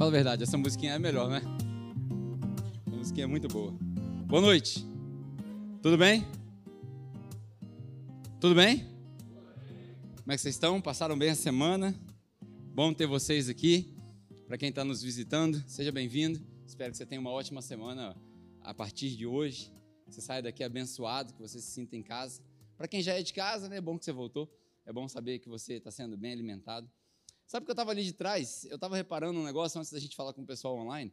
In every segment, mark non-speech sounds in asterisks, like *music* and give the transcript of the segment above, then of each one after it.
Fala a verdade, essa musiquinha é melhor, né? A musiquinha é muito boa. Boa noite. Tudo bem? Tudo bem? Como é que vocês estão? Passaram bem a semana? Bom ter vocês aqui. Para quem está nos visitando, seja bem-vindo. Espero que você tenha uma ótima semana a partir de hoje. Você saia daqui abençoado, que você se sinta em casa. Para quem já é de casa, né, é bom que você voltou. É bom saber que você está sendo bem alimentado. Sabe que eu estava ali de trás? Eu estava reparando um negócio antes da gente falar com o pessoal online.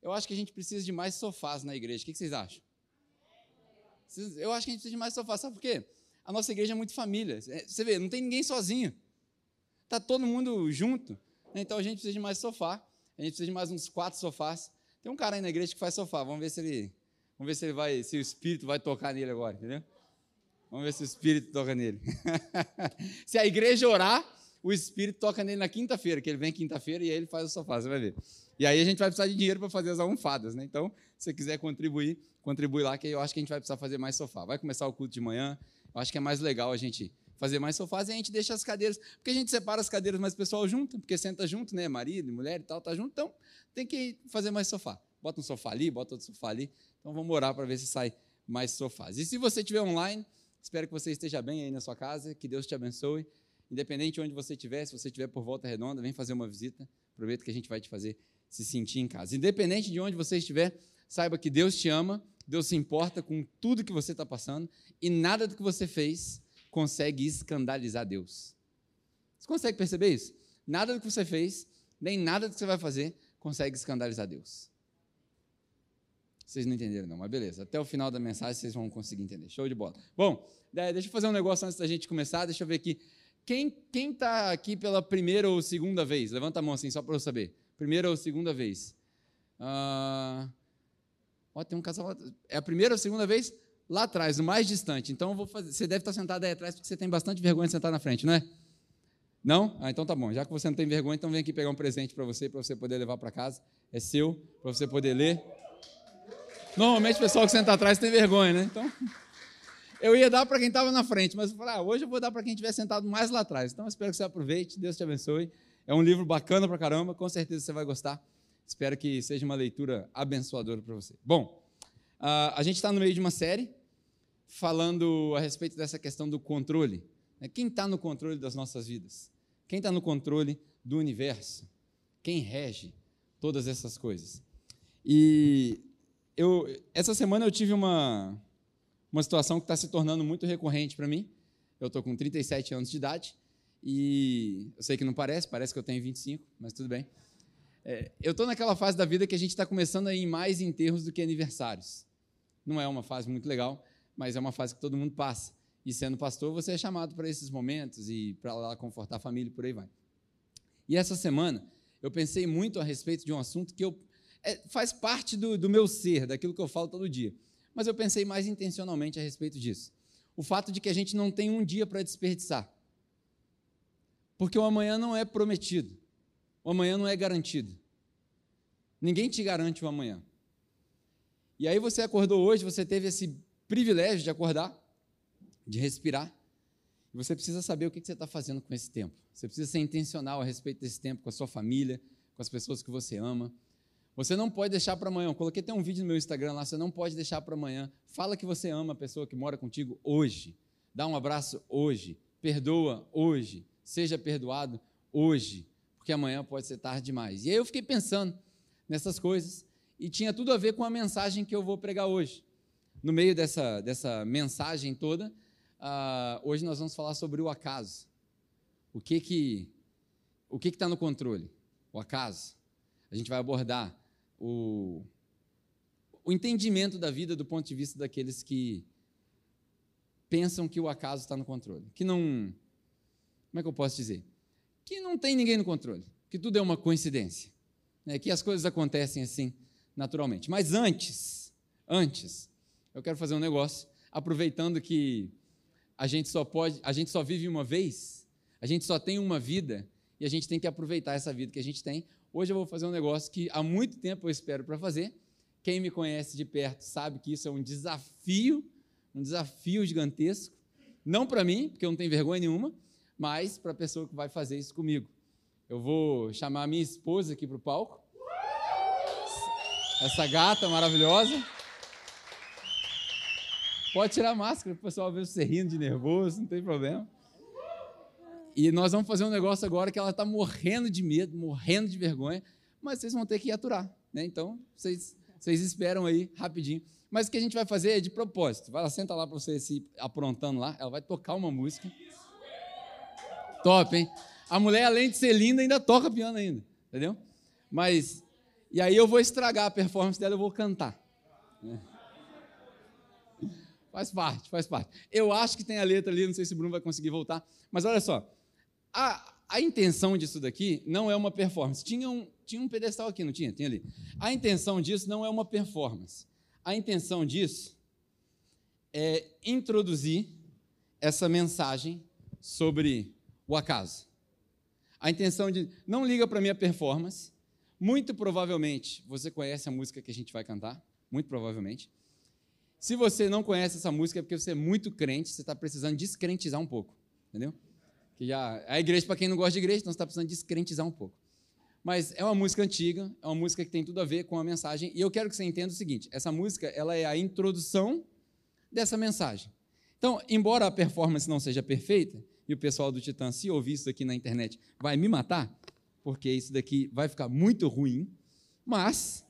Eu acho que a gente precisa de mais sofás na igreja. O que vocês acham? Eu acho que a gente precisa de mais sofás. Sabe por quê? A nossa igreja é muito família. É, você vê, não tem ninguém sozinho. Está todo mundo junto. Então a gente precisa de mais sofá. A gente precisa de mais uns quatro sofás. Tem um cara aí na igreja que faz sofá. Vamos ver se ele, vamos ver se ele vai, se o espírito vai tocar nele agora, entendeu? Vamos ver se o espírito toca nele. *laughs* se a igreja orar, o espírito toca nele na quinta-feira, que ele vem quinta-feira e aí ele faz o sofá, você vai ver. E aí a gente vai precisar de dinheiro para fazer as almofadas, né? Então, se você quiser contribuir, contribui lá, que eu acho que a gente vai precisar fazer mais sofá. Vai começar o culto de manhã. Eu acho que é mais legal a gente fazer mais sofás e a gente deixa as cadeiras, porque a gente separa as cadeiras, mas o pessoal junto, porque senta junto, né? Marido, mulher e tal, tá junto, então tem que fazer mais sofá. Bota um sofá ali, bota outro sofá ali. Então vamos orar para ver se sai mais sofás. E se você estiver online, espero que você esteja bem aí na sua casa, que Deus te abençoe. Independente de onde você estiver, se você estiver por volta redonda, vem fazer uma visita. Aproveita que a gente vai te fazer se sentir em casa. Independente de onde você estiver, saiba que Deus te ama, Deus se importa com tudo que você está passando e nada do que você fez consegue escandalizar Deus. Você consegue perceber isso? Nada do que você fez, nem nada do que você vai fazer, consegue escandalizar Deus. Vocês não entenderam, não, mas beleza. Até o final da mensagem vocês vão conseguir entender. Show de bola. Bom, deixa eu fazer um negócio antes da gente começar. Deixa eu ver aqui. Quem está aqui pela primeira ou segunda vez? Levanta a mão assim, só para eu saber. Primeira ou segunda vez? Ah, ó, tem um casal. É a primeira ou segunda vez? lá atrás, no mais distante. Então, vou fazer, você deve estar sentado aí atrás porque você tem bastante vergonha de sentar na frente, não é? Não? Ah, então tá bom. Já que você não tem vergonha, então vem aqui pegar um presente para você, para você poder levar para casa. É seu, para você poder ler. Normalmente o pessoal que senta atrás tem vergonha, né? Então, eu ia dar para quem estava na frente, mas eu falei, ah, hoje eu vou dar para quem estiver sentado mais lá atrás. Então, espero que você aproveite, Deus te abençoe. É um livro bacana para caramba, com certeza você vai gostar. Espero que seja uma leitura abençoadora para você. Bom, Uh, a gente está no meio de uma série falando a respeito dessa questão do controle. Né? Quem está no controle das nossas vidas? Quem está no controle do universo? Quem rege todas essas coisas? E eu, essa semana eu tive uma, uma situação que está se tornando muito recorrente para mim. Eu estou com 37 anos de idade e eu sei que não parece, parece que eu tenho 25, mas tudo bem. É, eu estou naquela fase da vida que a gente está começando a ir mais enterros do que aniversários. Não é uma fase muito legal, mas é uma fase que todo mundo passa. E sendo pastor, você é chamado para esses momentos e para lá confortar a família e por aí vai. E essa semana, eu pensei muito a respeito de um assunto que eu, é, faz parte do, do meu ser, daquilo que eu falo todo dia. Mas eu pensei mais intencionalmente a respeito disso. O fato de que a gente não tem um dia para desperdiçar. Porque o amanhã não é prometido. O amanhã não é garantido. Ninguém te garante o amanhã. E aí você acordou hoje, você teve esse privilégio de acordar, de respirar. E você precisa saber o que você está fazendo com esse tempo. Você precisa ser intencional a respeito desse tempo com a sua família, com as pessoas que você ama. Você não pode deixar para amanhã. Eu coloquei até um vídeo no meu Instagram lá. Você não pode deixar para amanhã. Fala que você ama a pessoa que mora contigo hoje. Dá um abraço hoje. Perdoa hoje. Seja perdoado hoje porque amanhã pode ser tarde demais. E aí eu fiquei pensando nessas coisas e tinha tudo a ver com a mensagem que eu vou pregar hoje. No meio dessa, dessa mensagem toda, uh, hoje nós vamos falar sobre o acaso. O que que o que está no controle? O acaso. A gente vai abordar o, o entendimento da vida do ponto de vista daqueles que pensam que o acaso está no controle, que não, como é que eu posso dizer? que não tem ninguém no controle, que tudo é uma coincidência, né? que as coisas acontecem assim naturalmente. Mas antes, antes, eu quero fazer um negócio, aproveitando que a gente só pode, a gente só vive uma vez, a gente só tem uma vida e a gente tem que aproveitar essa vida que a gente tem. Hoje eu vou fazer um negócio que há muito tempo eu espero para fazer. Quem me conhece de perto sabe que isso é um desafio, um desafio gigantesco. Não para mim, porque eu não tenho vergonha nenhuma, mas para a pessoa que vai fazer isso comigo. Eu vou chamar a minha esposa aqui para o palco essa gata maravilhosa. Pode tirar a máscara, o pessoal ver você rindo de nervoso, não tem problema. E nós vamos fazer um negócio agora que ela está morrendo de medo, morrendo de vergonha, mas vocês vão ter que aturar, né? Então, vocês, vocês esperam aí rapidinho. Mas o que a gente vai fazer é de propósito. Vai lá, senta lá para você se aprontando lá. Ela vai tocar uma música. Top, hein? A mulher, além de ser linda, ainda toca piano ainda, entendeu? Mas, e aí eu vou estragar a performance dela, eu vou cantar. Né? Faz parte, faz parte. Eu acho que tem a letra ali, não sei se o Bruno vai conseguir voltar. Mas olha só, a, a intenção disso daqui não é uma performance. Tinha um, tinha um pedestal aqui, não tinha? Tinha ali. A intenção disso não é uma performance. A intenção disso é introduzir essa mensagem sobre o acaso. A intenção de não liga para minha performance. Muito provavelmente você conhece a música que a gente vai cantar, muito provavelmente. Se você não conhece essa música é porque você é muito crente, você está precisando descrentizar um pouco, entendeu? Que já a igreja para quem não gosta de igreja, então você está precisando descrentizar um pouco. Mas é uma música antiga, é uma música que tem tudo a ver com a mensagem, e eu quero que você entenda o seguinte: essa música ela é a introdução dessa mensagem. Então, embora a performance não seja perfeita, e o pessoal do Titã, se ouvir isso aqui na internet, vai me matar, porque isso daqui vai ficar muito ruim. Mas,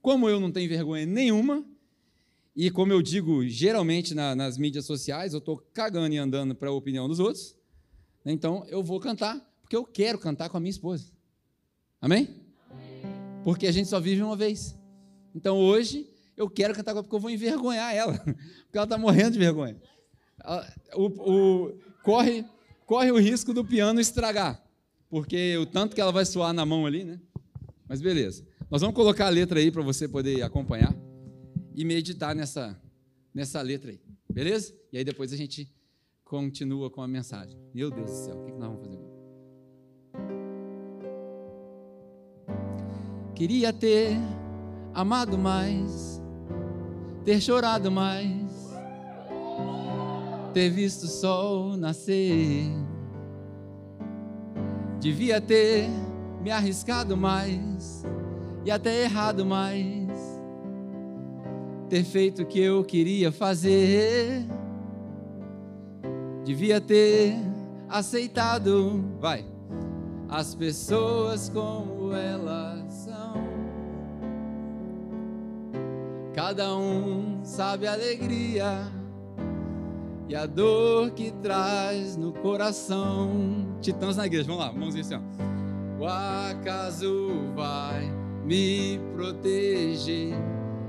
como eu não tenho vergonha nenhuma, e como eu digo geralmente na, nas mídias sociais, eu estou cagando e andando para a opinião dos outros, então eu vou cantar, porque eu quero cantar com a minha esposa. Amém? Porque a gente só vive uma vez. Então hoje eu quero cantar com ela, porque eu vou envergonhar ela, *laughs* porque ela está morrendo de vergonha. O, o, corre, corre o risco do piano estragar, porque o tanto que ela vai suar na mão ali, né? Mas beleza. Nós vamos colocar a letra aí para você poder acompanhar e meditar nessa, nessa letra aí, beleza? E aí depois a gente continua com a mensagem. Meu Deus do céu, o que nós vamos fazer agora? Queria ter amado mais, ter chorado mais ter visto o sol nascer. Devia ter me arriscado mais e até errado mais. Ter feito o que eu queria fazer. Devia ter aceitado, vai, as pessoas como elas são. Cada um sabe a alegria e a dor que traz no coração. Titãs na igreja, vamos lá, mãozinha assim, ó. O acaso vai me proteger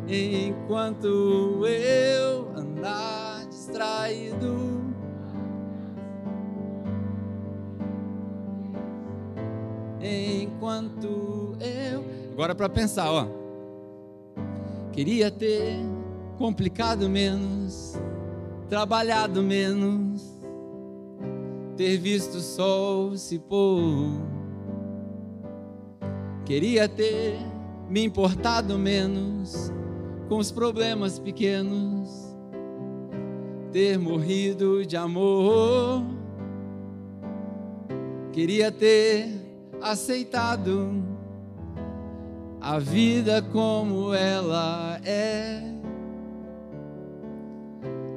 enquanto eu andar distraído. Enquanto eu. Agora para pensar, ó. Queria ter complicado menos trabalhado menos, ter visto o sol se pôr. Queria ter me importado menos com os problemas pequenos, ter morrido de amor. Queria ter aceitado a vida como ela é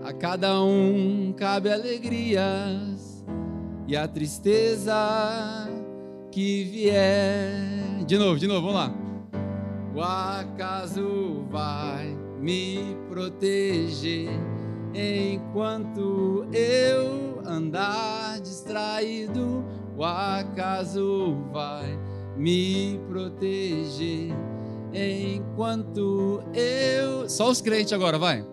a cada um cabe alegrias e a tristeza que vier. De novo, de novo, vamos lá. O acaso vai me proteger enquanto eu andar distraído. O acaso vai me proteger enquanto eu. Só os crentes agora, vai.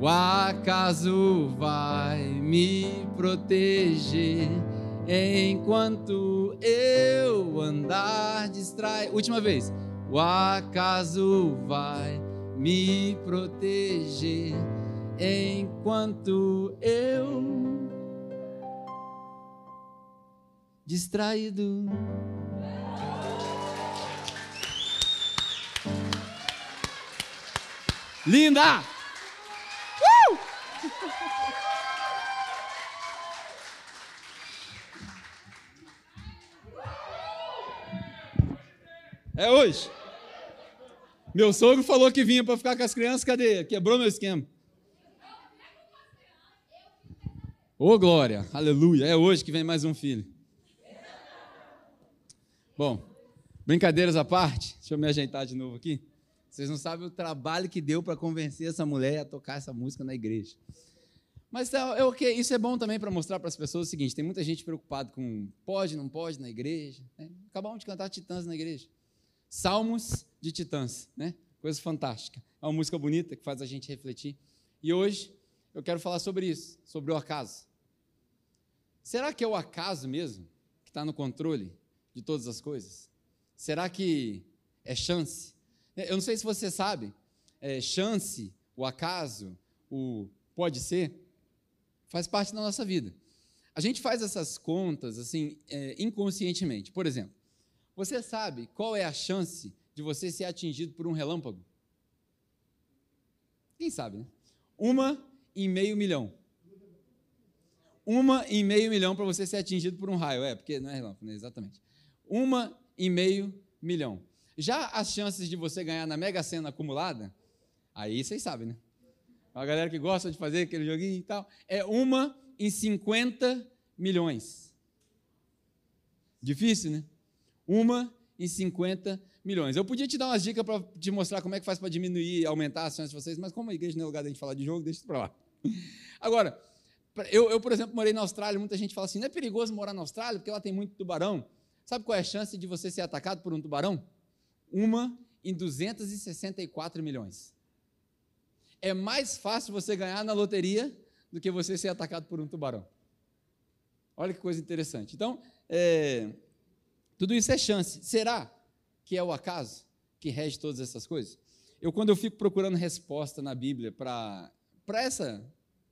O acaso vai me proteger enquanto eu andar distraído. Última vez. O acaso vai me proteger enquanto eu distraído. Linda! É hoje. Meu sogro falou que vinha para ficar com as crianças, cadê? Quebrou meu esquema. Ô oh, glória, aleluia. É hoje que vem mais um filho. Bom, brincadeiras à parte, deixa eu me ajeitar de novo aqui. Vocês não sabem o trabalho que deu para convencer essa mulher a tocar essa música na igreja. Mas é, okay, isso é bom também para mostrar para as pessoas o seguinte: tem muita gente preocupada com pode, não pode na igreja. Né? Acabamos de cantar Titãs na igreja. Salmos de Titãs, né? Coisa fantástica. É uma música bonita que faz a gente refletir. E hoje eu quero falar sobre isso, sobre o acaso. Será que é o acaso mesmo que está no controle de todas as coisas? Será que é chance? Eu não sei se você sabe, é, chance, o acaso, o pode ser, faz parte da nossa vida. A gente faz essas contas assim é, inconscientemente. Por exemplo, você sabe qual é a chance de você ser atingido por um relâmpago? Quem sabe, né? Uma em meio milhão. Uma em meio milhão para você ser atingido por um raio. É, porque não é relâmpago, né? exatamente. Uma em meio milhão. Já as chances de você ganhar na Mega Sena acumulada, aí vocês sabem, né? A galera que gosta de fazer aquele joguinho e tal, é uma em 50 milhões. Difícil, né? Uma em 50 milhões. Eu podia te dar umas dicas para te mostrar como é que faz para diminuir e aumentar as chances de vocês, mas como a igreja não é lugar da gente falar de jogo, deixa isso para lá. *laughs* Agora, eu, eu, por exemplo, morei na Austrália, muita gente fala assim, não é perigoso morar na Austrália porque lá tem muito tubarão. Sabe qual é a chance de você ser atacado por um tubarão? Uma em 264 milhões. É mais fácil você ganhar na loteria do que você ser atacado por um tubarão. Olha que coisa interessante. Então, é, tudo isso é chance. Será que é o acaso que rege todas essas coisas? Eu, quando eu fico procurando resposta na Bíblia para essa,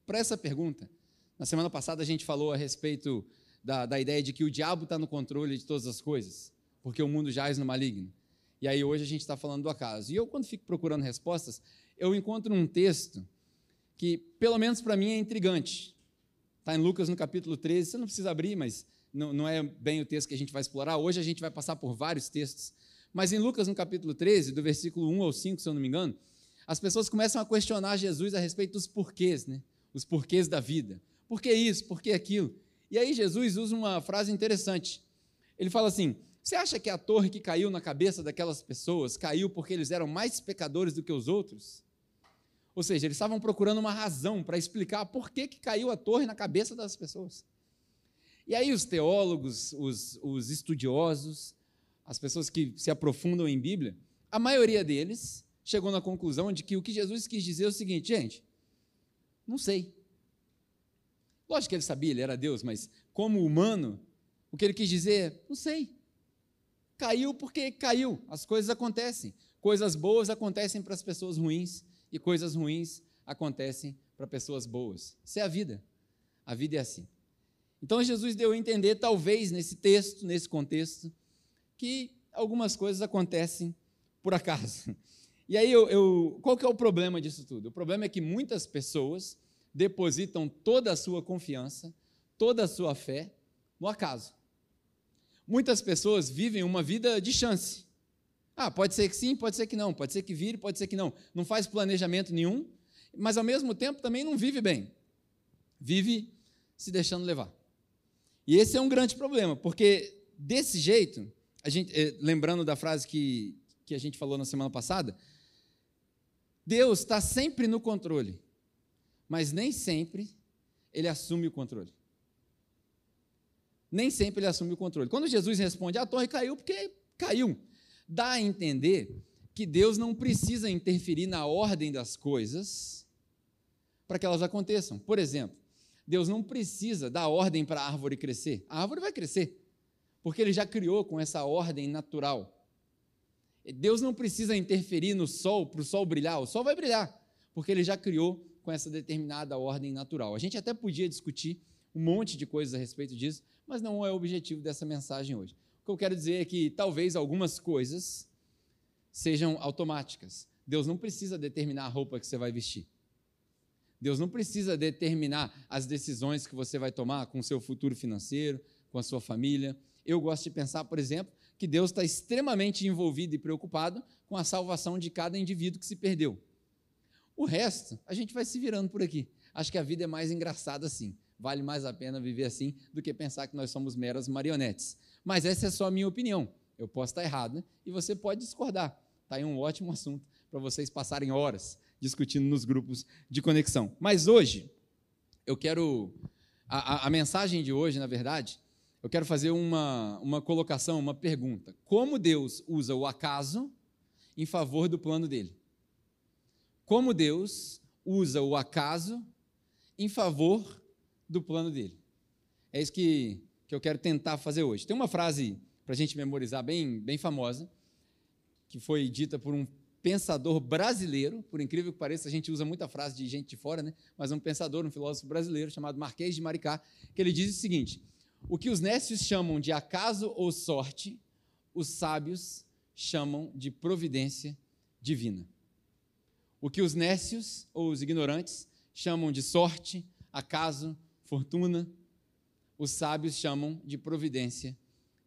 essa pergunta, na semana passada a gente falou a respeito da, da ideia de que o diabo está no controle de todas as coisas, porque o mundo jaz no maligno. E aí hoje a gente está falando do acaso. E eu, quando fico procurando respostas, eu encontro um texto que, pelo menos para mim, é intrigante. Está em Lucas no capítulo 13, você não precisa abrir, mas não, não é bem o texto que a gente vai explorar. Hoje a gente vai passar por vários textos. Mas em Lucas, no capítulo 13, do versículo 1 ao 5, se eu não me engano, as pessoas começam a questionar Jesus a respeito dos porquês, né? Os porquês da vida. Por que isso? Por que aquilo? E aí Jesus usa uma frase interessante. Ele fala assim: você acha que a torre que caiu na cabeça daquelas pessoas caiu porque eles eram mais pecadores do que os outros? Ou seja, eles estavam procurando uma razão para explicar por que, que caiu a torre na cabeça das pessoas. E aí os teólogos, os, os estudiosos, as pessoas que se aprofundam em Bíblia, a maioria deles chegou na conclusão de que o que Jesus quis dizer é o seguinte, gente, não sei. Lógico que ele sabia, ele era Deus, mas como humano, o que ele quis dizer é, não sei. Caiu porque caiu. As coisas acontecem. Coisas boas acontecem para as pessoas ruins e coisas ruins acontecem para pessoas boas. Isso é a vida. A vida é assim. Então Jesus deu a entender, talvez nesse texto, nesse contexto, que algumas coisas acontecem por acaso. *laughs* E aí, eu, eu, qual que é o problema disso tudo? O problema é que muitas pessoas depositam toda a sua confiança, toda a sua fé no acaso. Muitas pessoas vivem uma vida de chance. Ah, pode ser que sim, pode ser que não, pode ser que vire, pode ser que não. Não faz planejamento nenhum, mas ao mesmo tempo também não vive bem. Vive se deixando levar. E esse é um grande problema, porque desse jeito, gente, eh, lembrando da frase que, que a gente falou na semana passada, Deus está sempre no controle, mas nem sempre ele assume o controle nem sempre ele assume o controle. Quando Jesus responde, a torre caiu porque caiu. Dá a entender que Deus não precisa interferir na ordem das coisas para que elas aconteçam. Por exemplo, Deus não precisa dar ordem para a árvore crescer. A árvore vai crescer, porque ele já criou com essa ordem natural. Deus não precisa interferir no sol para o sol brilhar, o sol vai brilhar, porque ele já criou com essa determinada ordem natural. A gente até podia discutir um monte de coisas a respeito disso, mas não é o objetivo dessa mensagem hoje. O que eu quero dizer é que talvez algumas coisas sejam automáticas. Deus não precisa determinar a roupa que você vai vestir. Deus não precisa determinar as decisões que você vai tomar com o seu futuro financeiro, com a sua família. Eu gosto de pensar, por exemplo, que Deus está extremamente envolvido e preocupado com a salvação de cada indivíduo que se perdeu. O resto, a gente vai se virando por aqui. Acho que a vida é mais engraçada assim. Vale mais a pena viver assim do que pensar que nós somos meras marionetes. Mas essa é só a minha opinião. Eu posso estar errado né? e você pode discordar. Está aí um ótimo assunto para vocês passarem horas discutindo nos grupos de conexão. Mas hoje, eu quero. A, a, a mensagem de hoje, na verdade, eu quero fazer uma, uma colocação, uma pergunta. Como Deus usa o acaso em favor do plano dele? Como Deus usa o acaso em favor do plano dele? É isso que, que eu quero tentar fazer hoje. Tem uma frase para a gente memorizar bem, bem famosa, que foi dita por um pensador brasileiro, por incrível que pareça, a gente usa muita frase de gente de fora, né? mas um pensador, um filósofo brasileiro chamado Marquês de Maricá, que ele diz o seguinte: o que os nécios chamam de acaso ou sorte, os sábios chamam de providência divina. O que os nécios ou os ignorantes chamam de sorte, acaso, fortuna, os sábios chamam de providência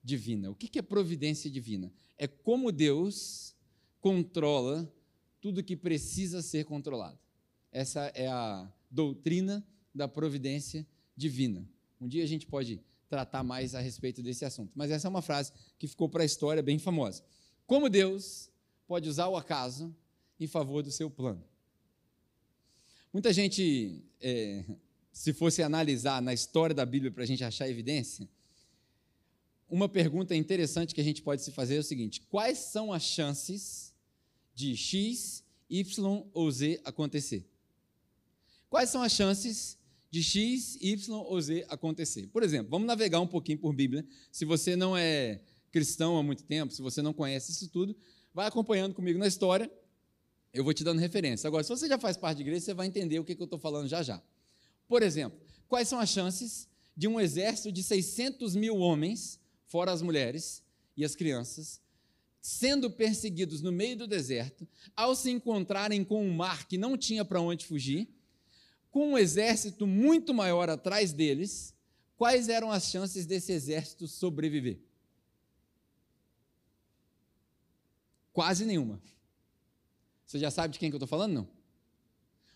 divina. O que é providência divina? É como Deus controla tudo que precisa ser controlado. Essa é a doutrina da providência divina. Um dia a gente pode tratar mais a respeito desse assunto, mas essa é uma frase que ficou para a história bem famosa. Como Deus pode usar o acaso em favor do seu plano? Muita gente, é, se fosse analisar na história da Bíblia para a gente achar evidência, uma pergunta interessante que a gente pode se fazer é o seguinte: quais são as chances de X, Y ou Z acontecer. Quais são as chances de X, Y ou Z acontecer? Por exemplo, vamos navegar um pouquinho por Bíblia. Se você não é cristão há muito tempo, se você não conhece isso tudo, vai acompanhando comigo na história. Eu vou te dando referência. Agora, se você já faz parte de igreja, você vai entender o que, que eu estou falando já já. Por exemplo, quais são as chances de um exército de 600 mil homens, fora as mulheres e as crianças, sendo perseguidos no meio do deserto, ao se encontrarem com um mar que não tinha para onde fugir, com um exército muito maior atrás deles, quais eram as chances desse exército sobreviver? Quase nenhuma. Você já sabe de quem que eu estou falando? Não.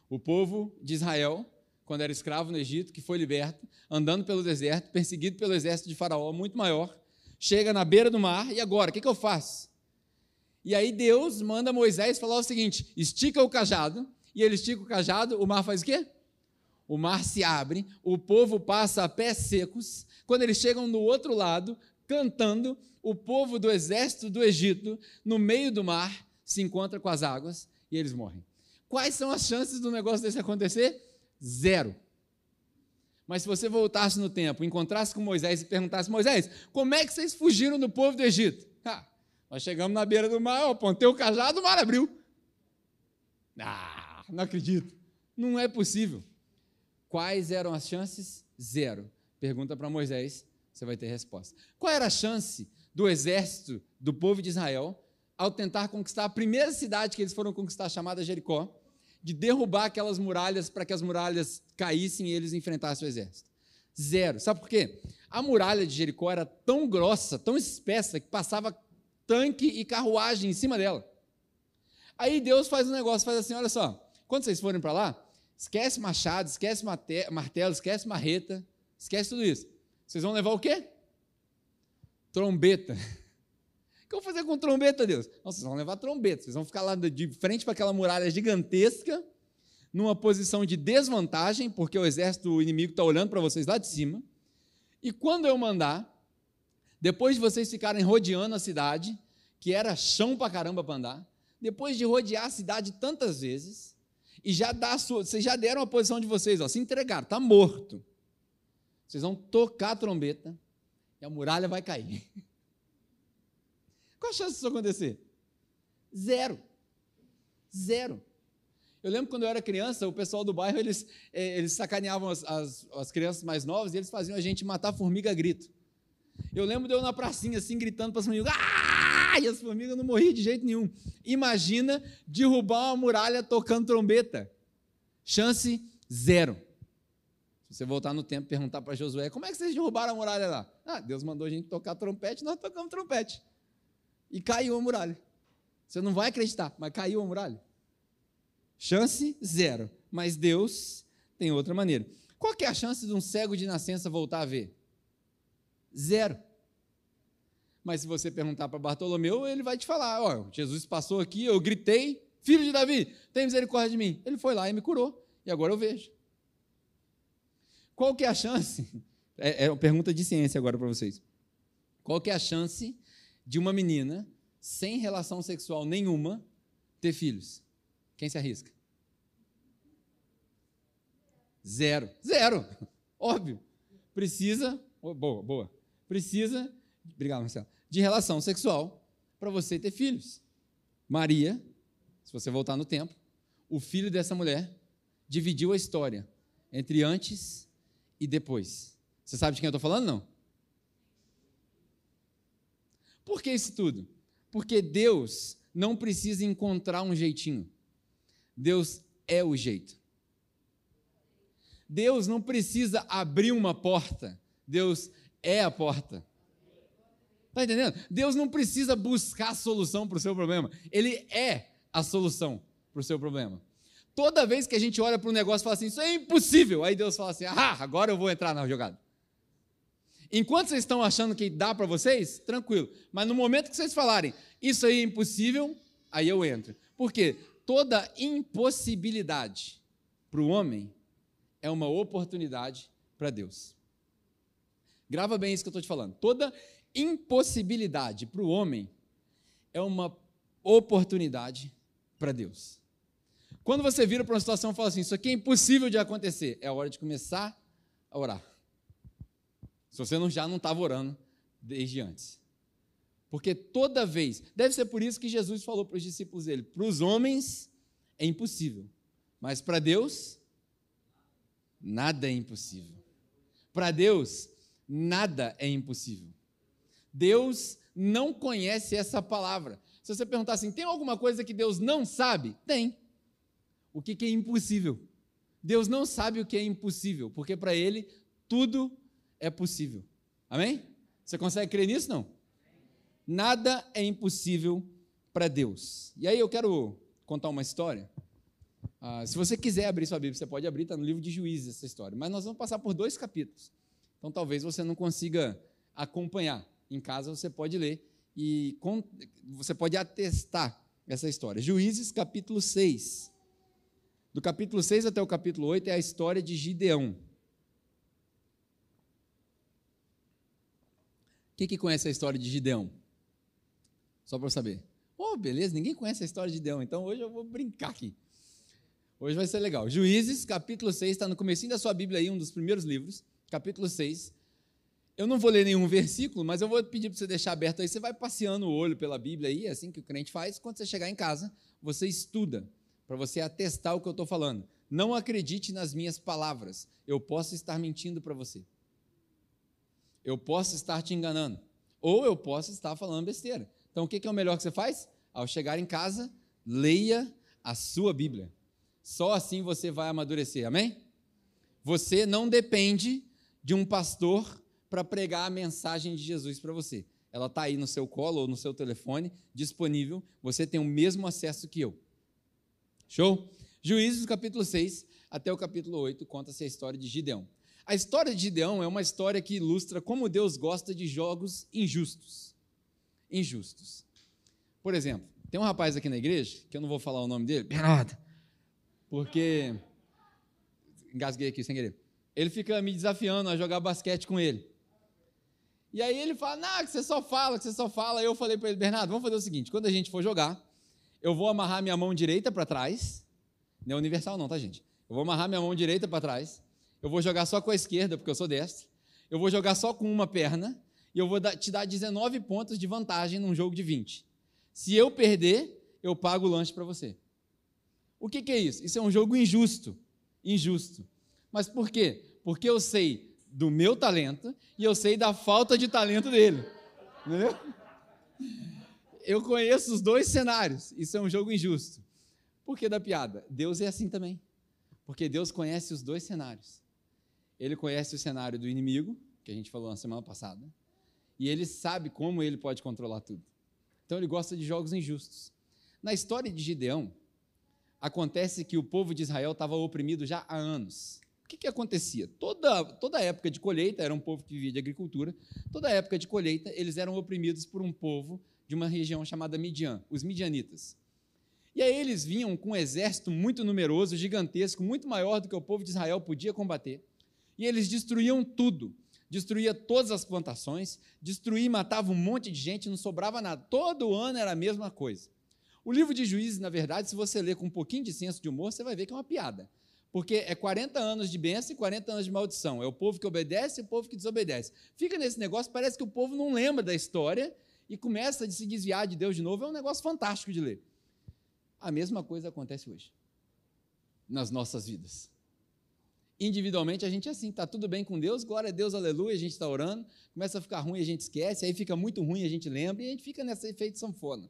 O povo de Israel, quando era escravo no Egito, que foi liberto, andando pelo deserto, perseguido pelo exército de Faraó, muito maior, chega na beira do mar, e agora? O que, que eu faço? E aí Deus manda Moisés falar o seguinte: estica o cajado, e ele estica o cajado, o mar faz o quê? O mar se abre, o povo passa a pés secos. Quando eles chegam no outro lado, cantando, o povo do exército do Egito, no meio do mar, se encontra com as águas e eles morrem. Quais são as chances do negócio desse acontecer? Zero. Mas se você voltasse no tempo, encontrasse com Moisés e perguntasse: Moisés, como é que vocês fugiram do povo do Egito? Nós chegamos na beira do mar, eu apontei o cajado, o mar abriu. Ah, não acredito. Não é possível. Quais eram as chances? Zero. Pergunta para Moisés, você vai ter resposta. Qual era a chance do exército do povo de Israel, ao tentar conquistar a primeira cidade que eles foram conquistar, chamada Jericó, de derrubar aquelas muralhas para que as muralhas caíssem e eles enfrentassem o exército? Zero. Sabe por quê? A muralha de Jericó era tão grossa, tão espessa, que passava tanque e carruagem em cima dela. Aí Deus faz um negócio, faz assim, olha só, quando vocês forem para lá, esquece machado, esquece martelo, esquece marreta, esquece tudo isso. Vocês vão levar o quê? Trombeta. *laughs* Que eu vou fazer com trombeta, Deus? Vocês vão levar trombeta, vocês vão ficar lá de frente para aquela muralha gigantesca, numa posição de desvantagem, porque o exército inimigo está olhando para vocês lá de cima. E quando eu mandar, depois de vocês ficarem rodeando a cidade, que era chão para caramba para andar, depois de rodear a cidade tantas vezes, e já dá sua, vocês já deram a posição de vocês, ó, se entregaram, está morto. Vocês vão tocar a trombeta e a muralha vai cair. *laughs* Qual a chance disso acontecer? Zero. Zero. Eu lembro quando eu era criança, o pessoal do bairro, eles, eh, eles sacaneavam as, as, as crianças mais novas e eles faziam a gente matar formiga a grito. Eu lembro de eu na pracinha, assim, gritando para as formigas! E as formigas não morriam de jeito nenhum. Imagina derrubar uma muralha tocando trombeta. Chance zero. Se você voltar no tempo e perguntar para Josué, como é que vocês derrubaram a muralha lá? Ah, Deus mandou a gente tocar trompete, nós tocamos trompete. E caiu a muralha. Você não vai acreditar, mas caiu a muralha. Chance zero. Mas Deus tem outra maneira. Qual que é a chance de um cego de nascença voltar a ver? Zero. Mas se você perguntar para Bartolomeu, ele vai te falar: ó, Jesus passou aqui, eu gritei, filho de Davi, tem misericórdia de mim. Ele foi lá e me curou, e agora eu vejo. Qual que é a chance? *laughs* É, é uma pergunta de ciência agora para vocês. Qual que é a chance de uma menina sem relação sexual nenhuma ter filhos? Quem se arrisca? Zero. Zero. *laughs* Óbvio. Precisa. Oh, boa, boa. Precisa. Obrigado, Marcelo. De relação sexual para você ter filhos. Maria, se você voltar no tempo, o filho dessa mulher dividiu a história entre antes e depois. Você sabe de quem eu estou falando? Não? Por que isso tudo? Porque Deus não precisa encontrar um jeitinho. Deus é o jeito. Deus não precisa abrir uma porta, Deus é a porta. Está entendendo? Deus não precisa buscar solução para o seu problema, Ele é a solução para o seu problema. Toda vez que a gente olha para um negócio e fala assim, isso é impossível, aí Deus fala assim, ah, agora eu vou entrar na jogada. Enquanto vocês estão achando que dá para vocês, tranquilo. Mas no momento que vocês falarem, isso aí é impossível, aí eu entro. Por quê? Toda impossibilidade para o homem é uma oportunidade para Deus. Grava bem isso que eu estou te falando. Toda impossibilidade para o homem é uma oportunidade para Deus. Quando você vira para uma situação e fala assim, isso aqui é impossível de acontecer, é a hora de começar a orar. Se você não, já não estava orando desde antes. Porque toda vez, deve ser por isso que Jesus falou para os discípulos dele: para os homens é impossível, mas para Deus nada é impossível. Para Deus, nada é impossível. Deus não conhece essa palavra. Se você perguntar assim, tem alguma coisa que Deus não sabe? Tem. O que, é impossível? Deus não sabe o que é impossível, porque para Ele tudo é possível. Amém? Você consegue crer nisso? Não? Nada é impossível para Deus. E aí eu quero contar uma história ah, se você quiser abrir sua Bíblia, você pode abrir, está no livro de Juízes essa história. Mas nós vamos passar por dois capítulos. Então talvez você não consiga acompanhar. Em casa você pode ler e você pode atestar essa história. Juízes, capítulo 6. Do capítulo 6 até o capítulo 8 é a história de Gideão. Quem que conhece a história de Gideão? Só para saber. Oh, beleza, ninguém conhece a história de Gideão, então hoje eu vou brincar aqui. Hoje vai ser legal. Juízes, capítulo 6, está no comecinho da sua Bíblia aí, um dos primeiros livros, capítulo 6. Eu não vou ler nenhum versículo, mas eu vou pedir para você deixar aberto aí. Você vai passeando o olho pela Bíblia aí, assim que o crente faz. Quando você chegar em casa, você estuda, para você atestar o que eu estou falando. Não acredite nas minhas palavras. Eu posso estar mentindo para você. Eu posso estar te enganando. Ou eu posso estar falando besteira. Então, o que é o melhor que você faz? Ao chegar em casa, leia a sua Bíblia. Só assim você vai amadurecer, amém? Você não depende de um pastor para pregar a mensagem de Jesus para você. Ela está aí no seu colo ou no seu telefone, disponível. Você tem o mesmo acesso que eu. Show? Juízes, capítulo 6 até o capítulo 8, conta-se a história de Gideão. A história de Gideão é uma história que ilustra como Deus gosta de jogos injustos. Injustos. Por exemplo, tem um rapaz aqui na igreja, que eu não vou falar o nome dele, Bernardo porque. Engasguei aqui sem querer. Ele fica me desafiando a jogar basquete com ele. E aí ele fala, não, que você só fala, que você só fala. Aí eu falei para ele, Bernardo, vamos fazer o seguinte: quando a gente for jogar, eu vou amarrar minha mão direita para trás. Não é universal, não, tá, gente? Eu vou amarrar minha mão direita para trás. Eu vou jogar só com a esquerda, porque eu sou destro. Eu vou jogar só com uma perna. E eu vou te dar 19 pontos de vantagem num jogo de 20. Se eu perder, eu pago o lanche para você. O que, que é isso? Isso é um jogo injusto. Injusto. Mas por quê? Porque eu sei do meu talento e eu sei da falta de talento dele. Entendeu? Eu conheço os dois cenários. Isso é um jogo injusto. Por que da piada? Deus é assim também. Porque Deus conhece os dois cenários. Ele conhece o cenário do inimigo, que a gente falou na semana passada, e ele sabe como ele pode controlar tudo. Então ele gosta de jogos injustos. Na história de Gideão, acontece que o povo de Israel estava oprimido já há anos. O que, que acontecia? Toda, toda época de colheita, era um povo que vivia de agricultura, toda época de colheita, eles eram oprimidos por um povo de uma região chamada Midian, os midianitas. E aí eles vinham com um exército muito numeroso, gigantesco, muito maior do que o povo de Israel podia combater. E eles destruíam tudo. Destruía todas as plantações, destruía e matava um monte de gente, não sobrava nada. Todo ano era a mesma coisa. O livro de Juízes, na verdade, se você ler com um pouquinho de senso de humor, você vai ver que é uma piada. Porque é 40 anos de bênção e 40 anos de maldição. É o povo que obedece e o povo que desobedece. Fica nesse negócio, parece que o povo não lembra da história e começa a se desviar de Deus de novo. É um negócio fantástico de ler. A mesma coisa acontece hoje, nas nossas vidas. Individualmente a gente é assim, está tudo bem com Deus, glória a Deus, aleluia, a gente está orando, começa a ficar ruim, a gente esquece, aí fica muito ruim, a gente lembra, e a gente fica nessa efeito sanfona.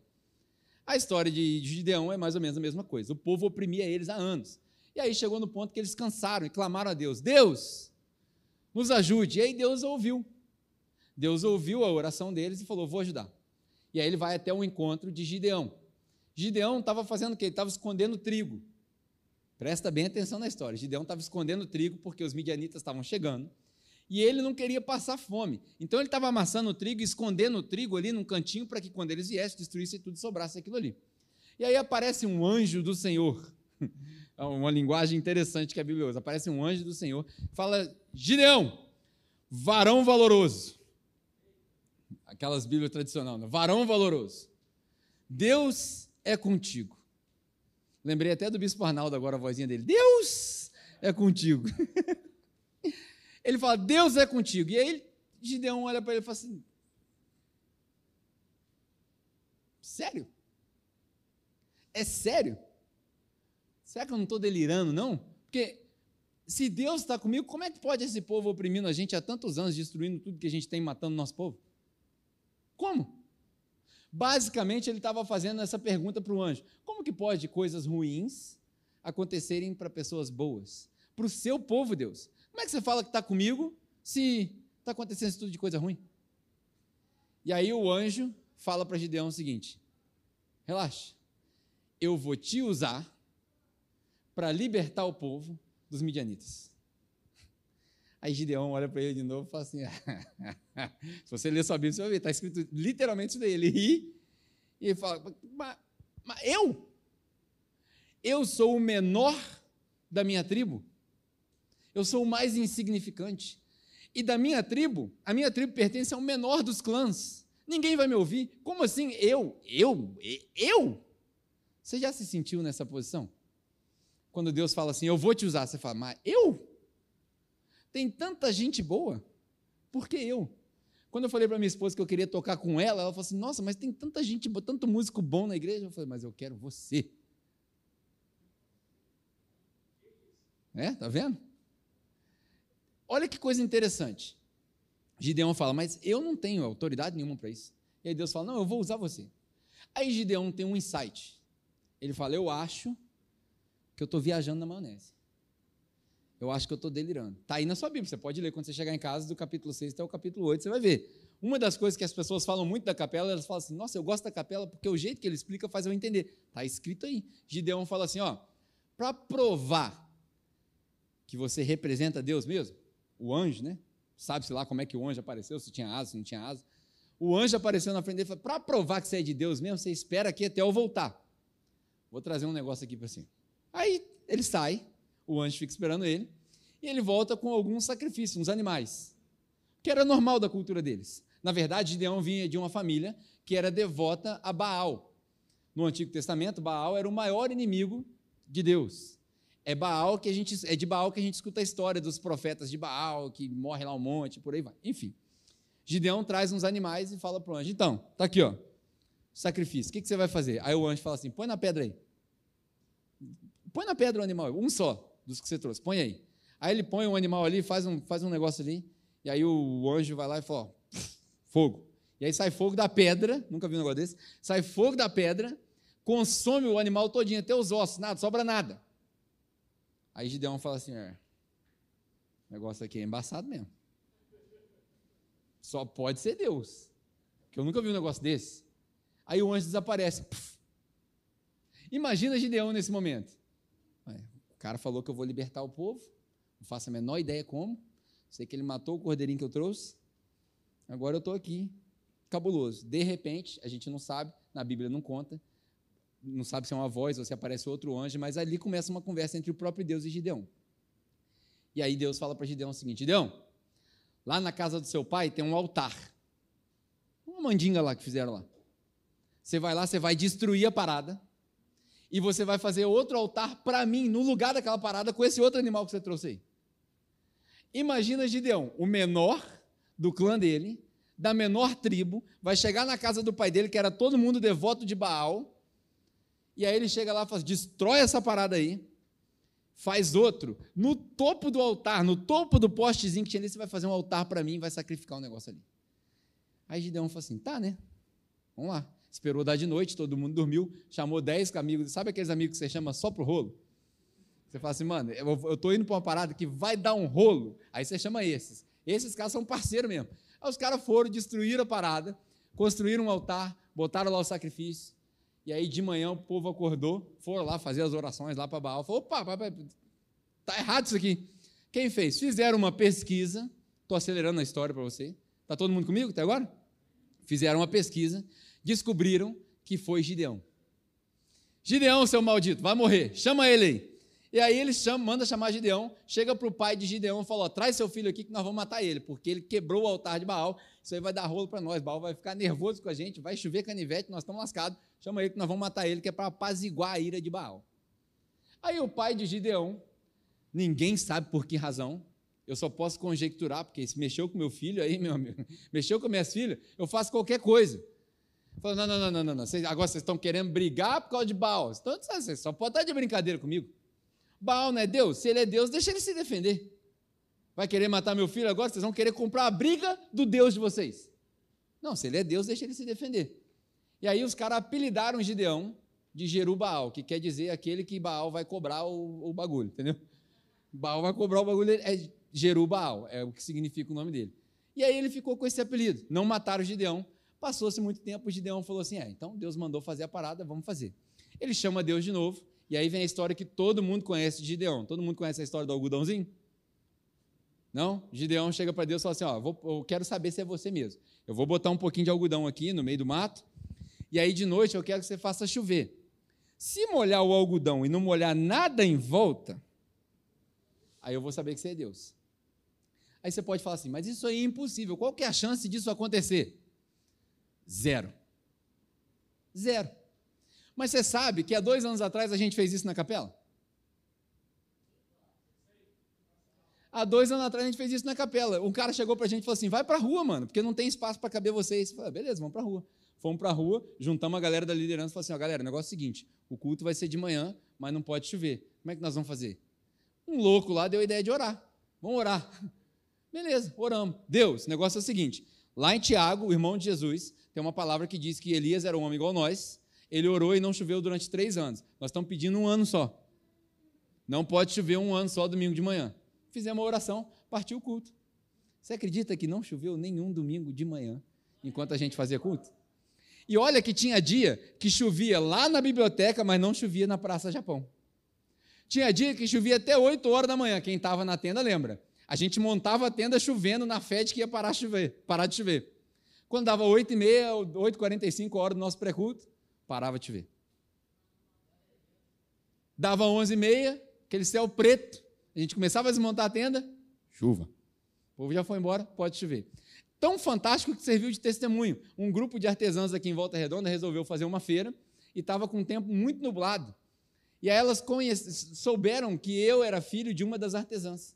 A história de Gideão é mais ou menos a mesma coisa. O povo oprimia eles há anos. E aí chegou no ponto que eles cansaram e clamaram a Deus: Deus, nos ajude. E aí Deus ouviu. Deus ouviu a oração deles e falou: Vou ajudar. E aí ele vai até o encontro de Gideão. Gideão estava fazendo o quê? Ele estava escondendo trigo. Presta bem atenção na história. Gideão estava escondendo trigo porque os midianitas estavam chegando e ele não queria passar fome. Então ele estava amassando o trigo, escondendo o trigo ali num cantinho para que quando eles viessem, destruíssem tudo e sobrasse aquilo ali. E aí aparece um anjo do Senhor. *laughs* É uma linguagem interessante que a Bíblia usa. Aparece um anjo do Senhor, fala: Gideão, varão valoroso. Aquelas Bíblias tradicionais, né? varão valoroso. Deus é contigo. Lembrei até do Bispo Arnaldo agora, a vozinha dele. Deus é contigo. *laughs* ele fala, Deus é contigo. E aí Gideão olha para ele e fala assim: Sério? É sério? Será que eu não estou delirando, não? Porque se Deus está comigo, como é que pode esse povo oprimindo a gente há tantos anos, destruindo tudo que a gente tem, matando nosso povo? Como? Basicamente, ele estava fazendo essa pergunta para o anjo: como que pode coisas ruins acontecerem para pessoas boas? Para o seu povo, Deus. Como é que você fala que está comigo se está acontecendo tudo de coisa ruim? E aí o anjo fala para Gideão o seguinte: relaxa, eu vou te usar para libertar o povo dos midianitas. Aí Gideão olha para ele de novo e fala assim: *laughs* se você ler sua Bíblia, você vai ver, está escrito literalmente isso daí. Ele ri e ele fala: mas, mas eu? Eu sou o menor da minha tribo? Eu sou o mais insignificante. E da minha tribo, a minha tribo pertence ao menor dos clãs. Ninguém vai me ouvir. Como assim? Eu? Eu? Eu? Você já se sentiu nessa posição? Quando Deus fala assim, eu vou te usar, você fala, mas eu? Tem tanta gente boa, por que eu? Quando eu falei para minha esposa que eu queria tocar com ela, ela falou assim: Nossa, mas tem tanta gente, tanto músico bom na igreja. Eu falei: Mas eu quero você. É, tá vendo? Olha que coisa interessante. Gideão fala: Mas eu não tenho autoridade nenhuma para isso. E aí Deus fala: Não, eu vou usar você. Aí Gideão tem um insight. Ele fala: Eu acho que eu estou viajando na maionese eu acho que eu estou delirando. Está aí na sua Bíblia, você pode ler quando você chegar em casa, do capítulo 6 até o capítulo 8, você vai ver. Uma das coisas que as pessoas falam muito da capela, elas falam assim: nossa, eu gosto da capela porque o jeito que ele explica faz eu entender. Está escrito aí. Gideão fala assim: ó, para provar que você representa Deus mesmo, o anjo, né? Sabe-se lá como é que o anjo apareceu, se tinha asa, se não tinha asa. O anjo apareceu na frente dele e falou: para provar que você é de Deus mesmo, você espera aqui até eu voltar. Vou trazer um negócio aqui para você. Aí ele sai, o anjo fica esperando ele, e ele volta com alguns sacrifícios, uns animais, que era normal da cultura deles. Na verdade, Gideão vinha de uma família que era devota a Baal. No Antigo Testamento, Baal era o maior inimigo de Deus. É Baal que a gente é de Baal que a gente escuta a história dos profetas de Baal, que morre lá um monte, por aí vai. Enfim. Gideão traz uns animais e fala para o anjo: então, tá aqui, ó, sacrifício, o que, que você vai fazer? Aí o anjo fala assim: põe na pedra aí. Põe na pedra o animal, um só dos que você trouxe, põe aí. Aí ele põe um animal ali, faz um, faz um negócio ali, e aí o, anjo vai lá e fala: ó, *sniffs* fogo. E aí sai fogo da pedra, nunca vi um negócio desse, sai fogo da pedra, consome o animal todinho, até os ossos, nada, sobra nada. Aí Gideão fala assim: é, O negócio aqui é embaçado mesmo. Só pode ser Deus. Que eu nunca vi um negócio desse. Aí o anjo desaparece. Puf. Imagina Gideão nesse momento. Cara falou que eu vou libertar o povo. Não faço a menor ideia como. Sei que ele matou o cordeirinho que eu trouxe. Agora eu estou aqui. Cabuloso. De repente, a gente não sabe, na Bíblia não conta, não sabe se é uma voz ou se aparece outro anjo, mas ali começa uma conversa entre o próprio Deus e Gideão. E aí Deus fala para Gideão o seguinte: Gideão, lá na casa do seu pai tem um altar. Uma mandinga lá que fizeram lá. Você vai lá, você vai destruir a parada e você vai fazer outro altar para mim no lugar daquela parada com esse outro animal que você trouxe aí. Imagina Gideão, o menor do clã dele, da menor tribo, vai chegar na casa do pai dele, que era todo mundo devoto de Baal, e aí ele chega lá e fala: destrói essa parada aí, faz outro, no topo do altar, no topo do postezinho que tinha ali, você vai fazer um altar para mim e vai sacrificar um negócio ali. Aí Gideão falou assim: tá, né? Vamos lá. Esperou dar de noite, todo mundo dormiu, chamou dez amigos. Sabe aqueles amigos que você chama só pro rolo? Você fala assim, mano, eu estou indo para uma parada que vai dar um rolo. Aí você chama esses. Esses caras são parceiros mesmo. Aí os caras foram, destruíram a parada, construíram um altar, botaram lá o sacrifício. E aí de manhã o povo acordou, foram lá fazer as orações lá para Baal. Falou, opa, tá errado isso aqui. Quem fez? Fizeram uma pesquisa. Estou acelerando a história para você. Está todo mundo comigo até agora? Fizeram uma pesquisa descobriram que foi Gideão. Gideão, seu maldito, vai morrer, chama ele aí. E aí ele chama, manda chamar Gideão, chega para o pai de Gideão e fala: traz seu filho aqui que nós vamos matar ele, porque ele quebrou o altar de Baal. Isso aí vai dar rolo para nós. Baal vai ficar nervoso com a gente, vai chover canivete, nós estamos lascados. Chama ele que nós vamos matar ele, que é para apaziguar a ira de Baal. Aí o pai de Gideão, ninguém sabe por que razão, eu só posso conjecturar, porque se mexeu com meu filho aí, meu amigo, *laughs* mexeu com minhas filhas, eu faço qualquer coisa. Falou, não, não, não, não, não. Vocês, agora vocês estão querendo brigar por causa de Baal. Então, vocês só pode estar de brincadeira comigo. Baal não é Deus? Se ele é Deus, deixa ele se defender. Vai querer matar meu filho agora? Vocês vão querer comprar a briga do Deus de vocês. Não, se ele é Deus, deixa ele se defender. E aí os caras apelidaram Gideão de Jerubaal, que quer dizer aquele que Baal vai cobrar o, o bagulho, entendeu? Baal vai cobrar o bagulho, é Jerubaal, é o que significa o nome dele. E aí ele ficou com esse apelido. Não mataram Gideão, Passou-se muito tempo, Gideão falou assim: é, então Deus mandou fazer a parada, vamos fazer. Ele chama Deus de novo, e aí vem a história que todo mundo conhece de Gideão. Todo mundo conhece a história do algodãozinho? Não? Gideão chega para Deus e fala assim: ó, vou, eu quero saber se é você mesmo. Eu vou botar um pouquinho de algodão aqui no meio do mato, e aí de noite eu quero que você faça chover. Se molhar o algodão e não molhar nada em volta, aí eu vou saber que você é Deus. Aí você pode falar assim, mas isso aí é impossível. Qual que é a chance disso acontecer? Zero. Zero. Mas você sabe que há dois anos atrás a gente fez isso na capela? Há dois anos atrás a gente fez isso na capela. Um cara chegou para a gente e falou assim: vai para a rua, mano, porque não tem espaço para caber vocês. Falei, beleza, vamos para a rua. Fomos para a rua, juntamos a galera da liderança e falamos assim: ó, galera, o negócio é o seguinte: o culto vai ser de manhã, mas não pode chover. Como é que nós vamos fazer? Um louco lá deu a ideia de orar. Vamos orar. *laughs* Beleza, oramos. Deus, o negócio é o seguinte: lá em Tiago, o irmão de Jesus, tem uma palavra que diz que Elias era um homem igual nós, ele orou e não choveu durante três anos. Nós estamos pedindo um ano só. Não pode chover um ano só domingo de manhã. Fizemos uma oração, partiu o culto. Você acredita que não choveu nenhum domingo de manhã enquanto a gente fazia culto? E olha que tinha dia que chovia lá na biblioteca, mas não chovia na Praça Japão. Tinha dia que chovia até 8 horas da manhã. Quem estava na tenda lembra. A gente montava a tenda chovendo na fé de que ia parar de chover. Parar de chover. Quando dava 8 e meia, 8 e 45 horas do nosso pré-culto, parava de chover. Dava 11 e meia, aquele céu preto, a gente começava a desmontar a tenda, chuva. O povo já foi embora, pode chover. Tão fantástico que serviu de testemunho. Um grupo de artesãos aqui em Volta Redonda resolveu fazer uma feira e estava com um tempo muito nublado. E aí elas souberam que eu era filho de uma das artesãs.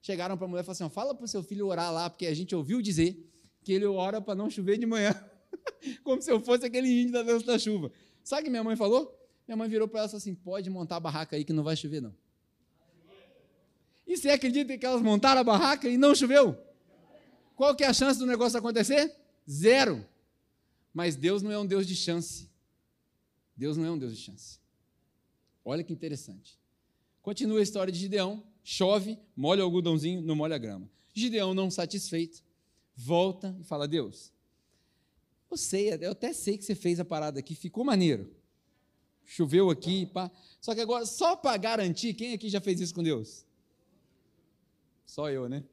Chegaram para a mulher e falaram assim: fala para o seu filho orar lá, porque a gente ouviu dizer que ele ora para não chover de manhã. *laughs* Como se eu fosse aquele índio da dança da chuva. Sabe o que minha mãe falou? Minha mãe virou para ela e falou assim: pode montar a barraca aí que não vai chover, não. E você acredita que elas montaram a barraca e não choveu? Qual que é a chance do negócio acontecer? Zero. Mas Deus não é um Deus de chance. Deus não é um Deus de chance. Olha que interessante. Continua a história de Gideão. chove, molha o algodãozinho, não molha a grama. Gideão, não satisfeito, volta e fala: Deus, eu sei, eu até sei que você fez a parada aqui, ficou maneiro. Choveu aqui, pá. Só que agora, só para garantir, quem aqui já fez isso com Deus? Só eu, né?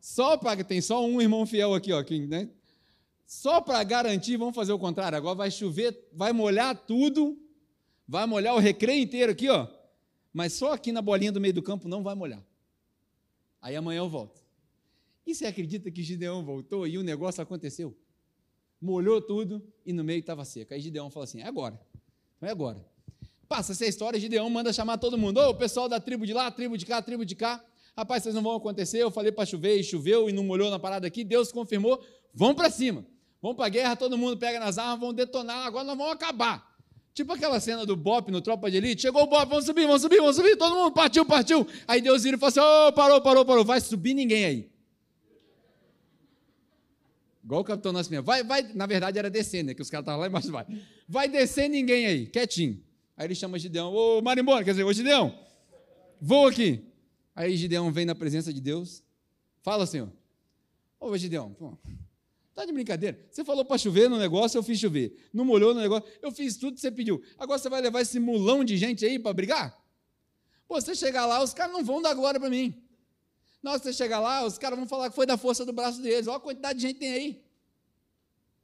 Só para tem só um irmão fiel aqui, ó, que, né? Só para garantir, vamos fazer o contrário. Agora vai chover, vai molhar tudo, vai molhar o recreio inteiro aqui, ó. Mas só aqui na bolinha do meio do campo não vai molhar. Aí amanhã eu volto. E você acredita que Gideão voltou e o negócio aconteceu? Molhou tudo e no meio estava seco. Aí Gideão falou assim: é agora. Não é agora. Passa essa história, Gideão manda chamar todo mundo. Ô, pessoal da tribo de lá, tribo de cá, tribo de cá. Rapaz, vocês não vão acontecer. Eu falei para chover e choveu e não molhou na parada aqui. Deus confirmou. Vão para cima. Vão para a guerra, todo mundo pega nas armas, vão detonar. Agora nós vamos acabar. Tipo aquela cena do Bop no Tropa de Elite. Chegou o Bop, vamos subir, vamos subir, vamos subir. Todo mundo partiu, partiu. Aí Deus vira e fala assim: Ô, oh, parou, parou, parou. Vai subir ninguém aí. Igual o Capitão Nascimento. Vai, vai, na verdade era descer, né? Que os caras estavam lá embaixo. Vai. vai descer ninguém aí, quietinho. Aí ele chama Gideão, ô Marimbora, quer dizer, ô Gideão, vou aqui. Aí Gideão vem na presença de Deus, fala, Senhor, ô Gideão, pô, tá de brincadeira? Você falou para chover no negócio, eu fiz chover. Não molhou no negócio, eu fiz tudo que você pediu. Agora você vai levar esse mulão de gente aí para brigar? Pô, você chegar lá, os caras não vão dar glória para mim. Que você chegar lá, os caras vão falar que foi da força do braço deles. Olha a quantidade de gente tem aí.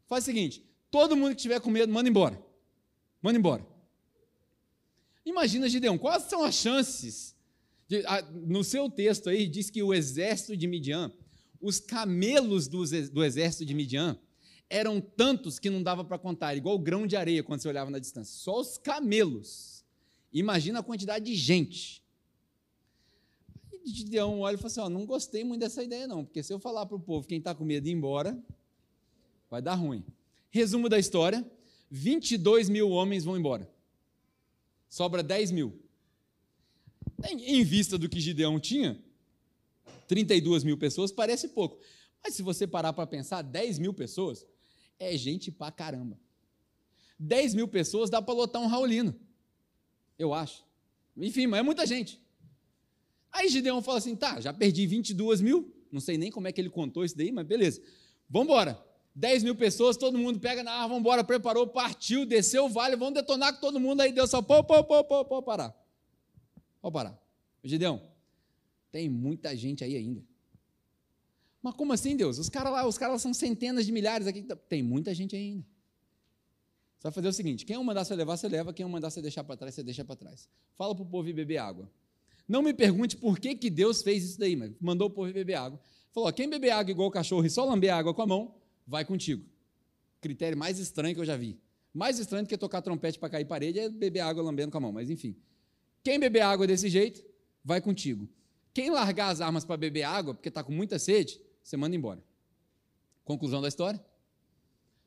Faz o seguinte: todo mundo que tiver com medo, manda embora. Manda embora. Imagina, Gideão, quais são as chances? De, a, no seu texto aí, diz que o exército de Midian, os camelos do, do exército de Midian, eram tantos que não dava para contar, igual grão de areia quando você olhava na distância. Só os camelos. Imagina a quantidade de gente. Gideão olha e fala assim: ó, não gostei muito dessa ideia, não, porque se eu falar para o povo quem está com medo de ir embora, vai dar ruim. Resumo da história: 22 mil homens vão embora sobra 10 mil. Em vista do que Gideão tinha, 32 mil pessoas parece pouco. Mas se você parar para pensar, 10 mil pessoas é gente pra caramba. 10 mil pessoas dá para lotar um Raulino. Eu acho. Enfim, mas é muita gente. Aí Gideão fala assim: tá, já perdi 22 mil. Não sei nem como é que ele contou isso daí, mas beleza. Vamos embora. 10 mil pessoas, todo mundo pega na arma, vamos embora, preparou, partiu, desceu o vale, vamos detonar com todo mundo. Aí Deus só, pô, pô, pô, pô, pô, parar. Pode parar. Gideão, tem muita gente aí ainda. Mas como assim, Deus? Os caras lá, os caras são centenas de milhares aqui. Tem muita gente aí ainda. Você vai fazer o seguinte: quem eu mandar você levar, você leva. Quem eu mandar você deixar para trás, você deixa para trás. Fala para o povo ir beber água. Não me pergunte por que, que Deus fez isso daí, mas mandou o povo beber água. Falou: quem beber água igual cachorro e só lamber água com a mão, vai contigo. Critério mais estranho que eu já vi. Mais estranho do que tocar trompete para cair parede é beber água lambendo com a mão, mas enfim. Quem beber água desse jeito, vai contigo. Quem largar as armas para beber água, porque está com muita sede, você manda embora. Conclusão da história?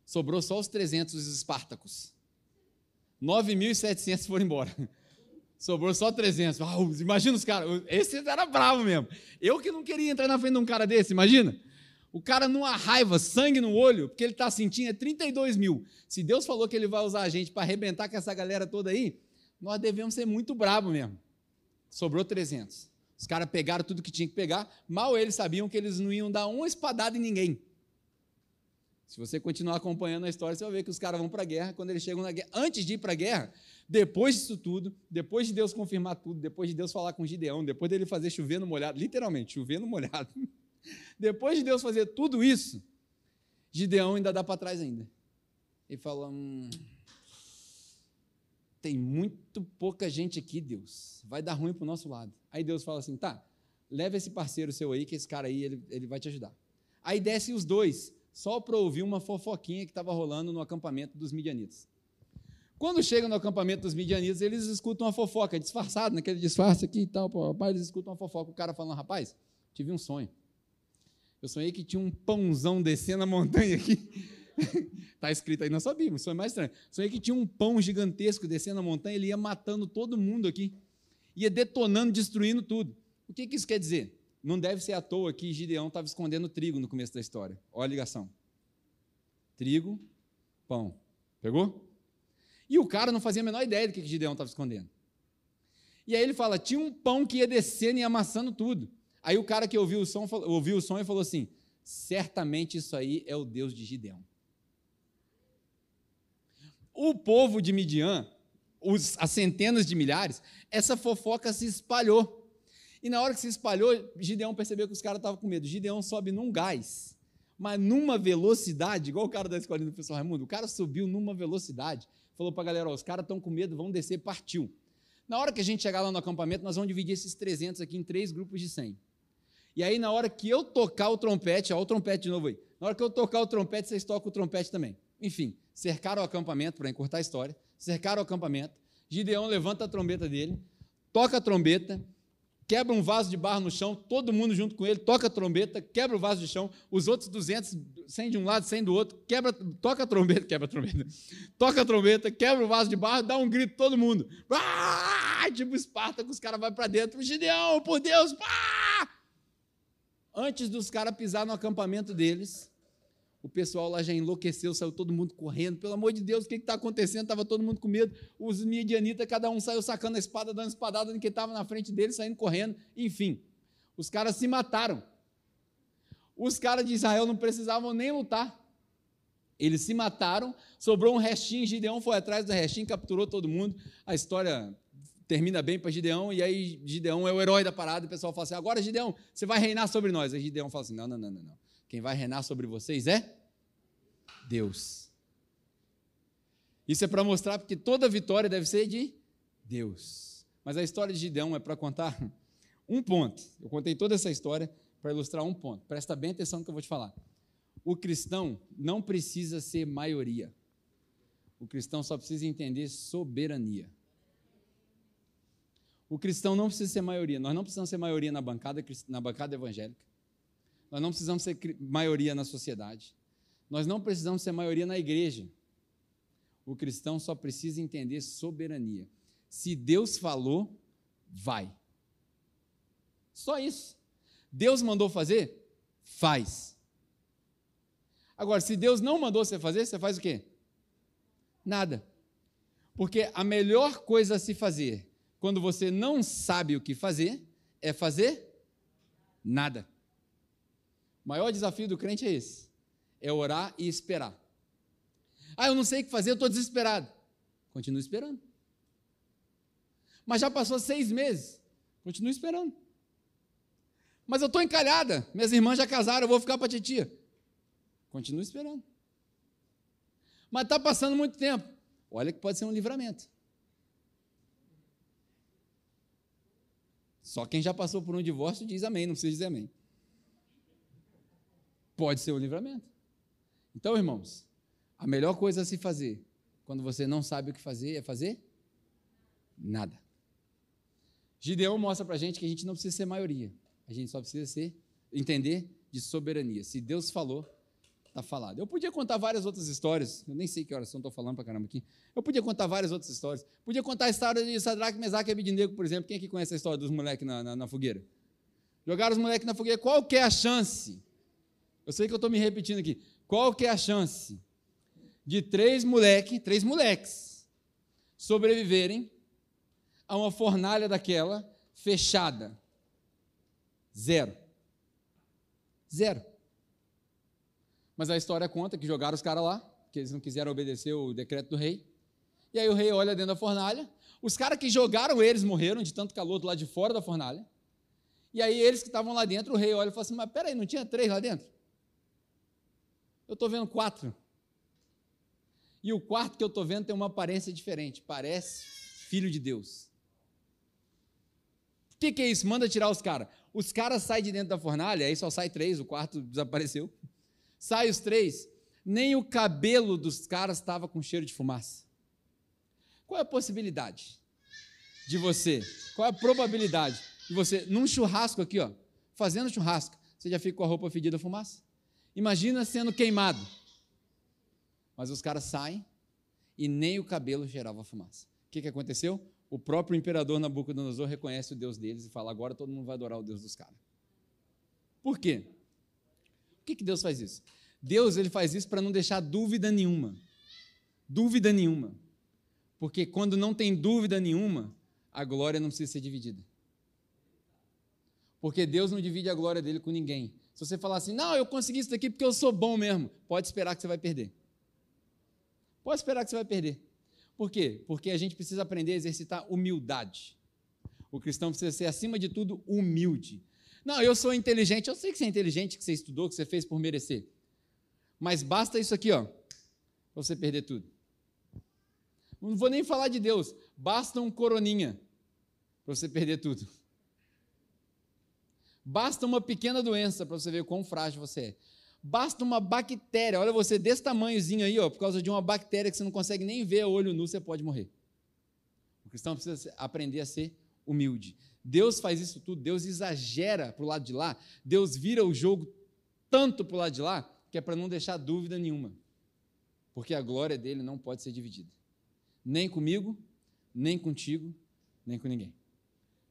Sobrou só os 300 espartacos. 9.700 foram embora. Sobrou só 300. Uau, imagina os caras. Esse era bravo mesmo. Eu que não queria entrar na frente de um cara desse, imagina. O cara numa raiva, sangue no olho, porque ele está sentindo, é 32 mil. Se Deus falou que ele vai usar a gente para arrebentar com essa galera toda aí, nós devemos ser muito brabo mesmo. Sobrou 300. Os caras pegaram tudo que tinha que pegar, mal eles sabiam que eles não iam dar uma espadada em ninguém. Se você continuar acompanhando a história, você vai ver que os caras vão para a guerra. Quando eles chegam na guerra, antes de ir para a guerra, depois disso tudo, depois de Deus confirmar tudo, depois de Deus falar com Gideão, depois dele fazer chover no molhado, literalmente, chover no molhado. *laughs* Depois de Deus fazer tudo isso, Gideão ainda dá para trás ainda. Ele fala: hum, tem muito pouca gente aqui, Deus. Vai dar ruim para o nosso lado. Aí Deus fala assim: tá, leva esse parceiro seu aí, que esse cara aí, ele, ele vai te ajudar. Aí descem os dois, só para ouvir uma fofoquinha que estava rolando no acampamento dos midianitas. Quando chegam no acampamento dos midianitas, eles escutam uma fofoca, disfarçado, naquele disfarce aqui e tal. Pô, rapaz, eles escutam uma fofoca. O cara falando: rapaz, tive um sonho. Eu sonhei que tinha um pãozão descendo a montanha aqui. Está *laughs* escrito aí na sua Bíblia, sonho mais estranho. Sonhei que tinha um pão gigantesco descendo a montanha, ele ia matando todo mundo aqui. Ia detonando, destruindo tudo. O que, que isso quer dizer? Não deve ser à toa que Gideão estava escondendo trigo no começo da história. Olha a ligação. Trigo, pão. Pegou? E o cara não fazia a menor ideia do que Gideão estava escondendo. E aí ele fala: tinha um pão que ia descendo e amassando tudo. Aí o cara que ouviu o som, ouviu o som e falou assim: certamente isso aí é o Deus de Gideão. O povo de Midian, os, as centenas de milhares, essa fofoca se espalhou. E na hora que se espalhou, Gideão percebeu que os caras estavam com medo. Gideão sobe num gás, mas numa velocidade, igual o cara da escolinha do professor Raimundo, o cara subiu numa velocidade, falou para a galera, os caras estão com medo, vão descer, partiu. Na hora que a gente chegar lá no acampamento, nós vamos dividir esses 300 aqui em três grupos de 100. E aí, na hora que eu tocar o trompete, ó, o trompete de novo aí. Na hora que eu tocar o trompete, vocês tocam o trompete também. Enfim, cercaram o acampamento, para encurtar a história, cercaram o acampamento. Gideão levanta a trombeta dele, toca a trombeta, quebra um vaso de barro no chão, todo mundo junto com ele, toca a trombeta, quebra o vaso de chão, os outros 200, 100 de um lado, 100 do outro, quebra, toca a trombeta, quebra a trombeta, toca a trombeta, quebra o vaso de barro, dá um grito todo mundo. Ah! Tipo Esparta, os caras vão para dentro, Gideão, por Deus, pá! Antes dos caras pisar no acampamento deles, o pessoal lá já enlouqueceu, saiu todo mundo correndo. Pelo amor de Deus, o que está acontecendo? Estava todo mundo com medo. Os midianitas, cada um saiu sacando a espada, dando espadada em quem estava na frente deles, saindo correndo. Enfim, os caras se mataram. Os caras de Israel não precisavam nem lutar. Eles se mataram, sobrou um restinho, Gideão foi atrás do restinho, capturou todo mundo. A história termina bem para Gideão, e aí Gideão é o herói da parada, o pessoal fala assim: agora, Gideão, você vai reinar sobre nós. Aí Gideão fala assim: não, não, não, não. não. Quem vai reinar sobre vocês é Deus. Isso é para mostrar que toda vitória deve ser de Deus. Mas a história de Gideão é para contar *laughs* um ponto. Eu contei toda essa história para ilustrar um ponto. Presta bem atenção no que eu vou te falar. O cristão não precisa ser maioria. O cristão só precisa entender soberania. O cristão não precisa ser maioria. Nós não precisamos ser maioria na bancada, na bancada evangélica. Nós não precisamos ser maioria na sociedade. Nós não precisamos ser maioria na igreja. O cristão só precisa entender soberania. Se Deus falou, vai. Só isso. Deus mandou fazer? Faz. Agora, se Deus não mandou você fazer, você faz o quê? Nada. Porque a melhor coisa a se fazer quando você não sabe o que fazer é fazer nada. O maior desafio do crente é esse: é orar e esperar. Ah, eu não sei o que fazer, eu estou desesperado. Continue esperando. Mas já passou seis meses. Continue esperando. Mas eu estou encalhada. Minhas irmãs já casaram, eu vou ficar para a titia. Continue esperando. Mas está passando muito tempo. Olha que pode ser um livramento. Só quem já passou por um divórcio diz amém, não precisa dizer amém pode ser o livramento. Então, irmãos, a melhor coisa a se fazer quando você não sabe o que fazer é fazer nada. Gideão mostra para a gente que a gente não precisa ser maioria, a gente só precisa ser entender de soberania. Se Deus falou, está falado. Eu podia contar várias outras histórias, eu nem sei que horas são, estou falando para caramba aqui. Eu podia contar várias outras histórias. Podia contar a história de Sadraque, Mesaque e Abednego, por exemplo. Quem aqui conhece a história dos moleques na, na, na fogueira? Jogaram os moleques na fogueira. Qual que é a chance eu sei que eu estou me repetindo aqui. Qual que é a chance de três moleques, três moleques, sobreviverem a uma fornalha daquela fechada? Zero. Zero. Mas a história conta que jogaram os caras lá, que eles não quiseram obedecer o decreto do rei. E aí o rei olha dentro da fornalha. Os caras que jogaram eles morreram de tanto calor do lado de fora da fornalha. E aí eles que estavam lá dentro, o rei olha e fala assim: Mas peraí, não tinha três lá dentro? Eu estou vendo quatro. E o quarto que eu estou vendo tem uma aparência diferente. Parece filho de Deus. O que, que, é isso? Manda tirar os caras. Os caras saem de dentro da fornalha, aí só sai três, o quarto *laughs* desapareceu. Sai os três. Nem o cabelo dos caras estava com cheiro de fumaça. Qual é a possibilidade de você? Qual é a probabilidade de você, num churrasco aqui, ó, fazendo churrasco, você já fica com a roupa fedida a fumaça? Imagina sendo queimado. Mas os caras saem e nem o cabelo gerava fumaça. O que, que aconteceu? O próprio imperador Nabucodonosor reconhece o Deus deles e fala: agora todo mundo vai adorar o Deus dos caras. Por quê? Por que, que Deus faz isso? Deus ele faz isso para não deixar dúvida nenhuma. Dúvida nenhuma. Porque quando não tem dúvida nenhuma, a glória não precisa ser dividida. Porque Deus não divide a glória dele com ninguém. Se você falar assim, não, eu consegui isso daqui porque eu sou bom mesmo, pode esperar que você vai perder. Pode esperar que você vai perder. Por quê? Porque a gente precisa aprender a exercitar humildade. O cristão precisa ser, acima de tudo, humilde. Não, eu sou inteligente, eu sei que você é inteligente, que você estudou, que você fez por merecer. Mas basta isso aqui, ó, para você perder tudo. Não vou nem falar de Deus, basta um coroninha para você perder tudo. Basta uma pequena doença para você ver quão frágil você é. Basta uma bactéria, olha você desse tamanhozinho aí, ó, por causa de uma bactéria que você não consegue nem ver a olho nu, você pode morrer. O cristão precisa aprender a ser humilde. Deus faz isso tudo, Deus exagera para o lado de lá, Deus vira o jogo tanto para o lado de lá, que é para não deixar dúvida nenhuma. Porque a glória dele não pode ser dividida. Nem comigo, nem contigo, nem com ninguém.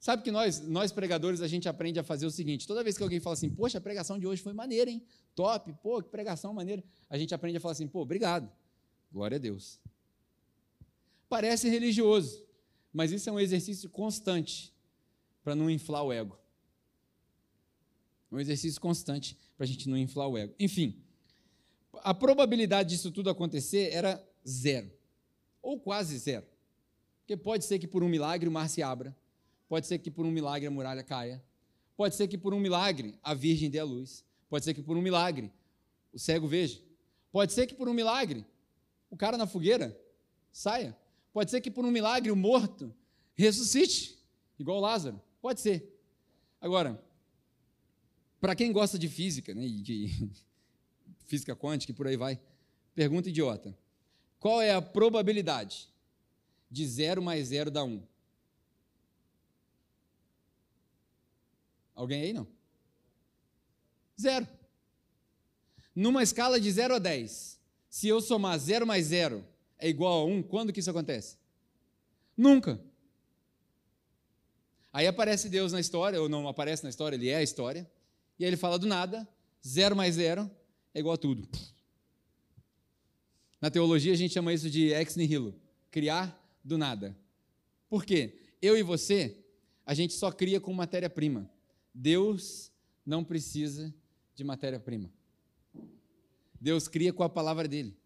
Sabe que nós, nós pregadores, a gente aprende a fazer o seguinte: toda vez que alguém fala assim, poxa, a pregação de hoje foi maneira, hein? Top, pô, que pregação maneira. A gente aprende a falar assim, pô, obrigado. Glória a Deus. Parece religioso, mas isso é um exercício constante para não inflar o ego. Um exercício constante para a gente não inflar o ego. Enfim, a probabilidade disso tudo acontecer era zero, ou quase zero. Porque pode ser que por um milagre o mar se abra, Pode ser que por um milagre a muralha caia. Pode ser que por um milagre a virgem dê a luz. Pode ser que por um milagre o cego veja. Pode ser que por um milagre o cara na fogueira saia. Pode ser que por um milagre o morto ressuscite, igual Lázaro. Pode ser. Agora, para quem gosta de física, né, de *laughs* física quântica e por aí vai, pergunta idiota. Qual é a probabilidade de zero mais zero dar um? Alguém aí não? Zero. Numa escala de 0 a 10, se eu somar 0 mais 0 é igual a 1, quando que isso acontece? Nunca. Aí aparece Deus na história, ou não aparece na história, ele é a história, e aí ele fala do nada, 0 mais 0 é igual a tudo. Na teologia a gente chama isso de ex nihilo, criar do nada. Por quê? Eu e você, a gente só cria com matéria-prima. Deus não precisa de matéria-prima. Deus cria com a palavra dele.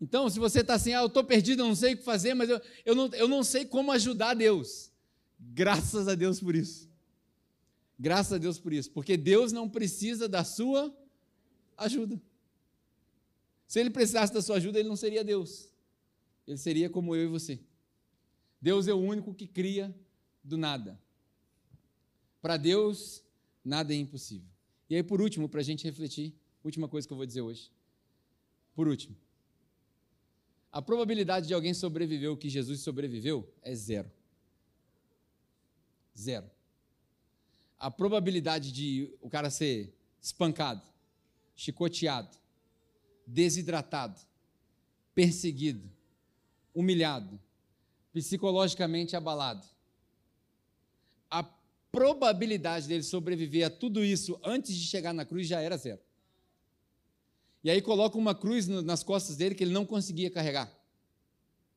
Então, se você está assim, ah, eu estou perdido, eu não sei o que fazer, mas eu, eu, não, eu não sei como ajudar Deus. Graças a Deus por isso. Graças a Deus por isso. Porque Deus não precisa da sua ajuda. Se ele precisasse da sua ajuda, ele não seria Deus. Ele seria como eu e você. Deus é o único que cria do nada. Para Deus, nada é impossível. E aí, por último, para a gente refletir, última coisa que eu vou dizer hoje. Por último, a probabilidade de alguém sobreviver o que Jesus sobreviveu é zero. Zero. A probabilidade de o cara ser espancado, chicoteado, desidratado, perseguido, humilhado, psicologicamente abalado, a probabilidade dele sobreviver a tudo isso antes de chegar na cruz já era zero. E aí coloca uma cruz nas costas dele que ele não conseguia carregar.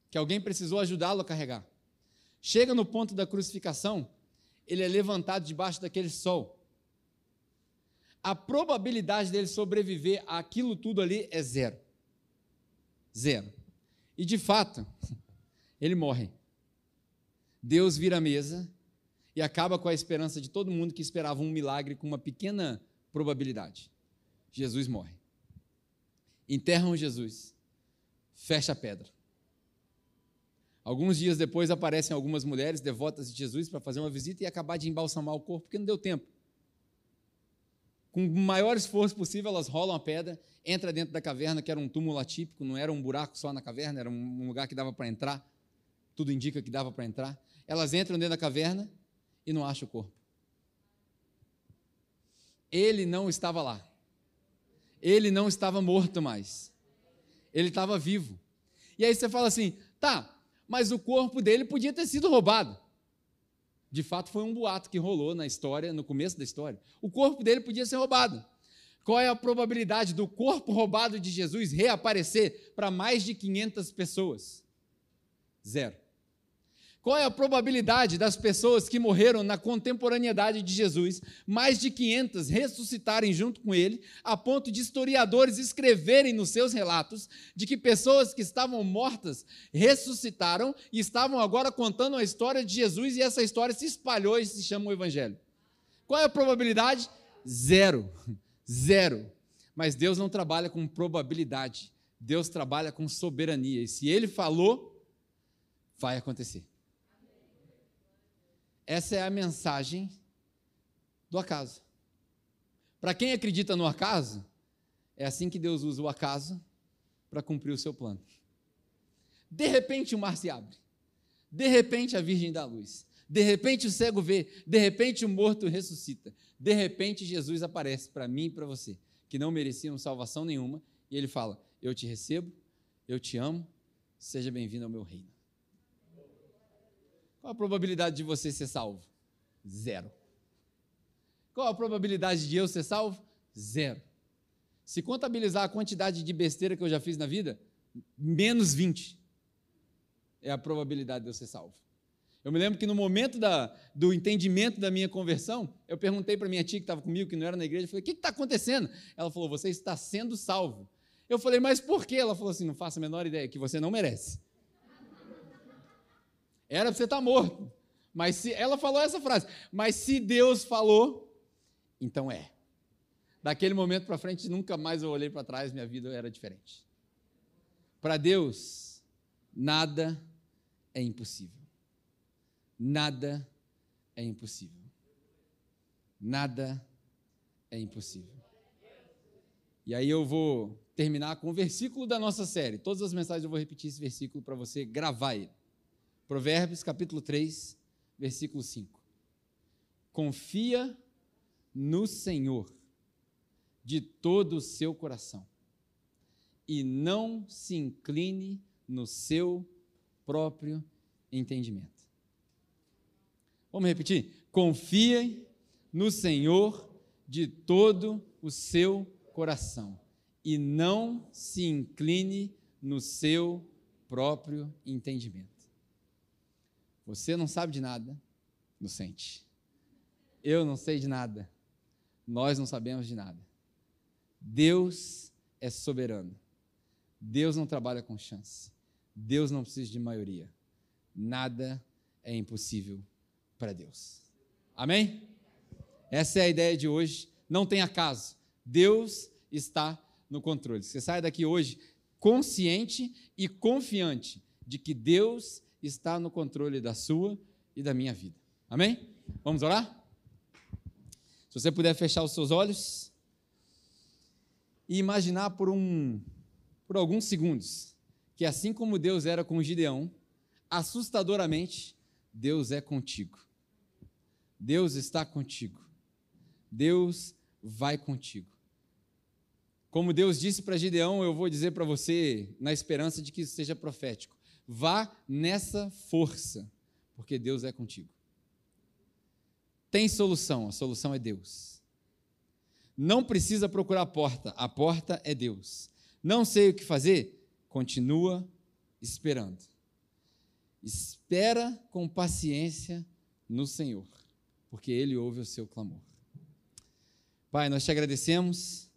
Que alguém precisou ajudá-lo a carregar. Chega no ponto da crucificação, ele é levantado debaixo daquele sol. A probabilidade dele sobreviver àquilo tudo ali é zero. Zero. E de fato, *laughs* ele morre. Deus vira a mesa e acaba com a esperança de todo mundo que esperava um milagre com uma pequena probabilidade. Jesus morre. Enterram Jesus. Fecha a pedra. Alguns dias depois aparecem algumas mulheres devotas de Jesus para fazer uma visita e acabar de embalsamar o corpo, porque não deu tempo. Com o maior esforço possível, elas rolam a pedra, entra dentro da caverna, que era um túmulo atípico, não era um buraco só na caverna, era um lugar que dava para entrar. Tudo indica que dava para entrar. Elas entram dentro da caverna e não acha o corpo. Ele não estava lá. Ele não estava morto mais. Ele estava vivo. E aí você fala assim: tá, mas o corpo dele podia ter sido roubado. De fato, foi um boato que rolou na história, no começo da história. O corpo dele podia ser roubado. Qual é a probabilidade do corpo roubado de Jesus reaparecer para mais de 500 pessoas? Zero. Qual é a probabilidade das pessoas que morreram na contemporaneidade de Jesus, mais de 500 ressuscitarem junto com ele, a ponto de historiadores escreverem nos seus relatos de que pessoas que estavam mortas ressuscitaram e estavam agora contando a história de Jesus e essa história se espalhou e se chama o Evangelho? Qual é a probabilidade? Zero. Zero. Mas Deus não trabalha com probabilidade. Deus trabalha com soberania. E se Ele falou, vai acontecer. Essa é a mensagem do acaso. Para quem acredita no acaso, é assim que Deus usa o acaso para cumprir o seu plano. De repente o mar se abre. De repente a virgem dá luz. De repente o cego vê. De repente o morto ressuscita. De repente Jesus aparece para mim e para você, que não mereciam salvação nenhuma, e ele fala: Eu te recebo, eu te amo, seja bem-vindo ao meu reino. Qual a probabilidade de você ser salvo? Zero. Qual a probabilidade de eu ser salvo? Zero. Se contabilizar a quantidade de besteira que eu já fiz na vida, menos 20 é a probabilidade de eu ser salvo. Eu me lembro que no momento da, do entendimento da minha conversão, eu perguntei para minha tia que estava comigo, que não era na igreja, falei, o que está acontecendo? Ela falou, você está sendo salvo. Eu falei, mas por quê? Ela falou assim, não faço a menor ideia, que você não merece. Era para você estar tá morto. Mas se ela falou essa frase, mas se Deus falou, então é. Daquele momento para frente, nunca mais eu olhei para trás, minha vida era diferente. Para Deus, nada é impossível. Nada é impossível. Nada é impossível. E aí eu vou terminar com o versículo da nossa série. Todas as mensagens eu vou repetir esse versículo para você gravar ele. Provérbios capítulo 3, versículo 5. Confia no Senhor de todo o seu coração e não se incline no seu próprio entendimento. Vamos repetir? Confie no Senhor de todo o seu coração e não se incline no seu próprio entendimento. Você não sabe de nada, inocente. Eu não sei de nada. Nós não sabemos de nada. Deus é soberano. Deus não trabalha com chance. Deus não precisa de maioria. Nada é impossível para Deus. Amém? Essa é a ideia de hoje. Não tem acaso. Deus está no controle. Você sai daqui hoje consciente e confiante de que Deus está no controle da sua e da minha vida. Amém? Vamos orar? Se você puder fechar os seus olhos e imaginar por um por alguns segundos que assim como Deus era com Gideão, assustadoramente Deus é contigo. Deus está contigo. Deus vai contigo. Como Deus disse para Gideão, eu vou dizer para você, na esperança de que isso seja profético. Vá nessa força, porque Deus é contigo. Tem solução, a solução é Deus. Não precisa procurar a porta, a porta é Deus. Não sei o que fazer? Continua esperando. Espera com paciência no Senhor, porque Ele ouve o seu clamor. Pai, nós te agradecemos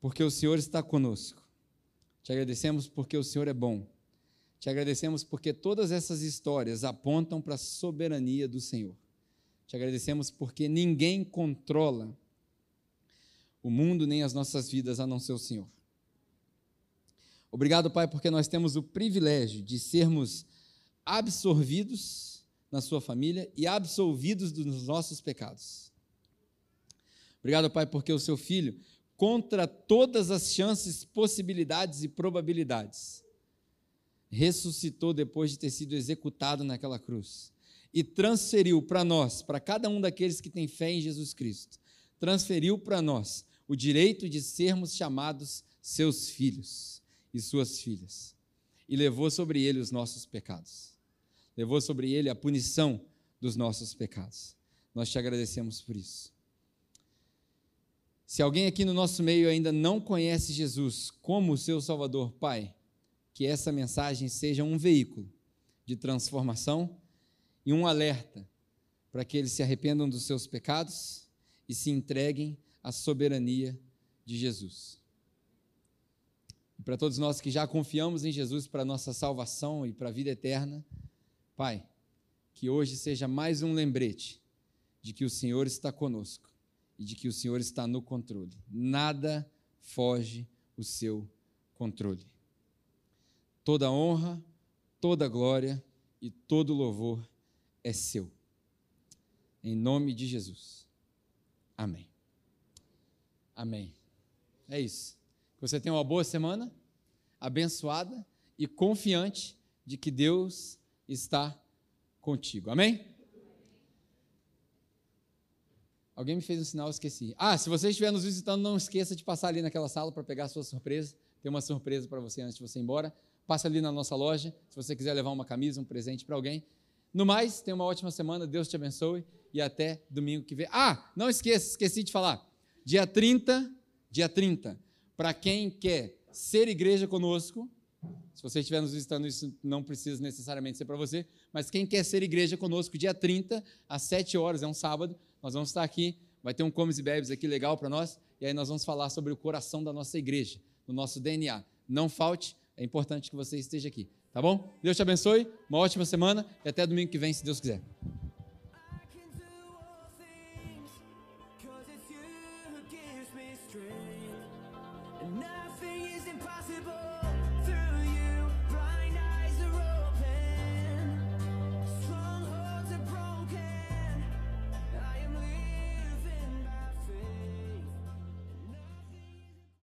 porque o Senhor está conosco. Te agradecemos porque o Senhor é bom. Te agradecemos porque todas essas histórias apontam para a soberania do Senhor. Te agradecemos porque ninguém controla o mundo nem as nossas vidas a não ser o Senhor. Obrigado, Pai, porque nós temos o privilégio de sermos absorvidos na Sua família e absolvidos dos nossos pecados. Obrigado, Pai, porque o Seu Filho, contra todas as chances, possibilidades e probabilidades, ressuscitou depois de ter sido executado naquela cruz e transferiu para nós, para cada um daqueles que tem fé em Jesus Cristo, transferiu para nós o direito de sermos chamados seus filhos e suas filhas e levou sobre ele os nossos pecados. Levou sobre ele a punição dos nossos pecados. Nós te agradecemos por isso. Se alguém aqui no nosso meio ainda não conhece Jesus como seu Salvador, Pai, que essa mensagem seja um veículo de transformação e um alerta para que eles se arrependam dos seus pecados e se entreguem à soberania de Jesus. E para todos nós que já confiamos em Jesus para a nossa salvação e para a vida eterna, Pai, que hoje seja mais um lembrete de que o Senhor está conosco e de que o Senhor está no controle. Nada foge o seu controle. Toda honra, toda glória e todo louvor é seu. Em nome de Jesus. Amém. Amém. É isso. Que você tenha uma boa semana, abençoada e confiante de que Deus está contigo. Amém? Alguém me fez um sinal, eu esqueci. Ah, se você estiver nos visitando, não esqueça de passar ali naquela sala para pegar a sua surpresa. Tem uma surpresa para você antes de você ir embora. Passa ali na nossa loja, se você quiser levar uma camisa, um presente para alguém. No mais, tenha uma ótima semana, Deus te abençoe e até domingo que vem. Ah, não esqueça, esqueci de falar. Dia 30, dia 30, para quem quer ser igreja conosco, se você estiver nos visitando, isso não precisa necessariamente ser para você, mas quem quer ser igreja conosco, dia 30, às 7 horas, é um sábado, nós vamos estar aqui, vai ter um comes e bebes aqui legal para nós, e aí nós vamos falar sobre o coração da nossa igreja, do nosso DNA. Não falte, é importante que você esteja aqui, tá bom? Deus te abençoe, uma ótima semana e até domingo que vem, se Deus quiser.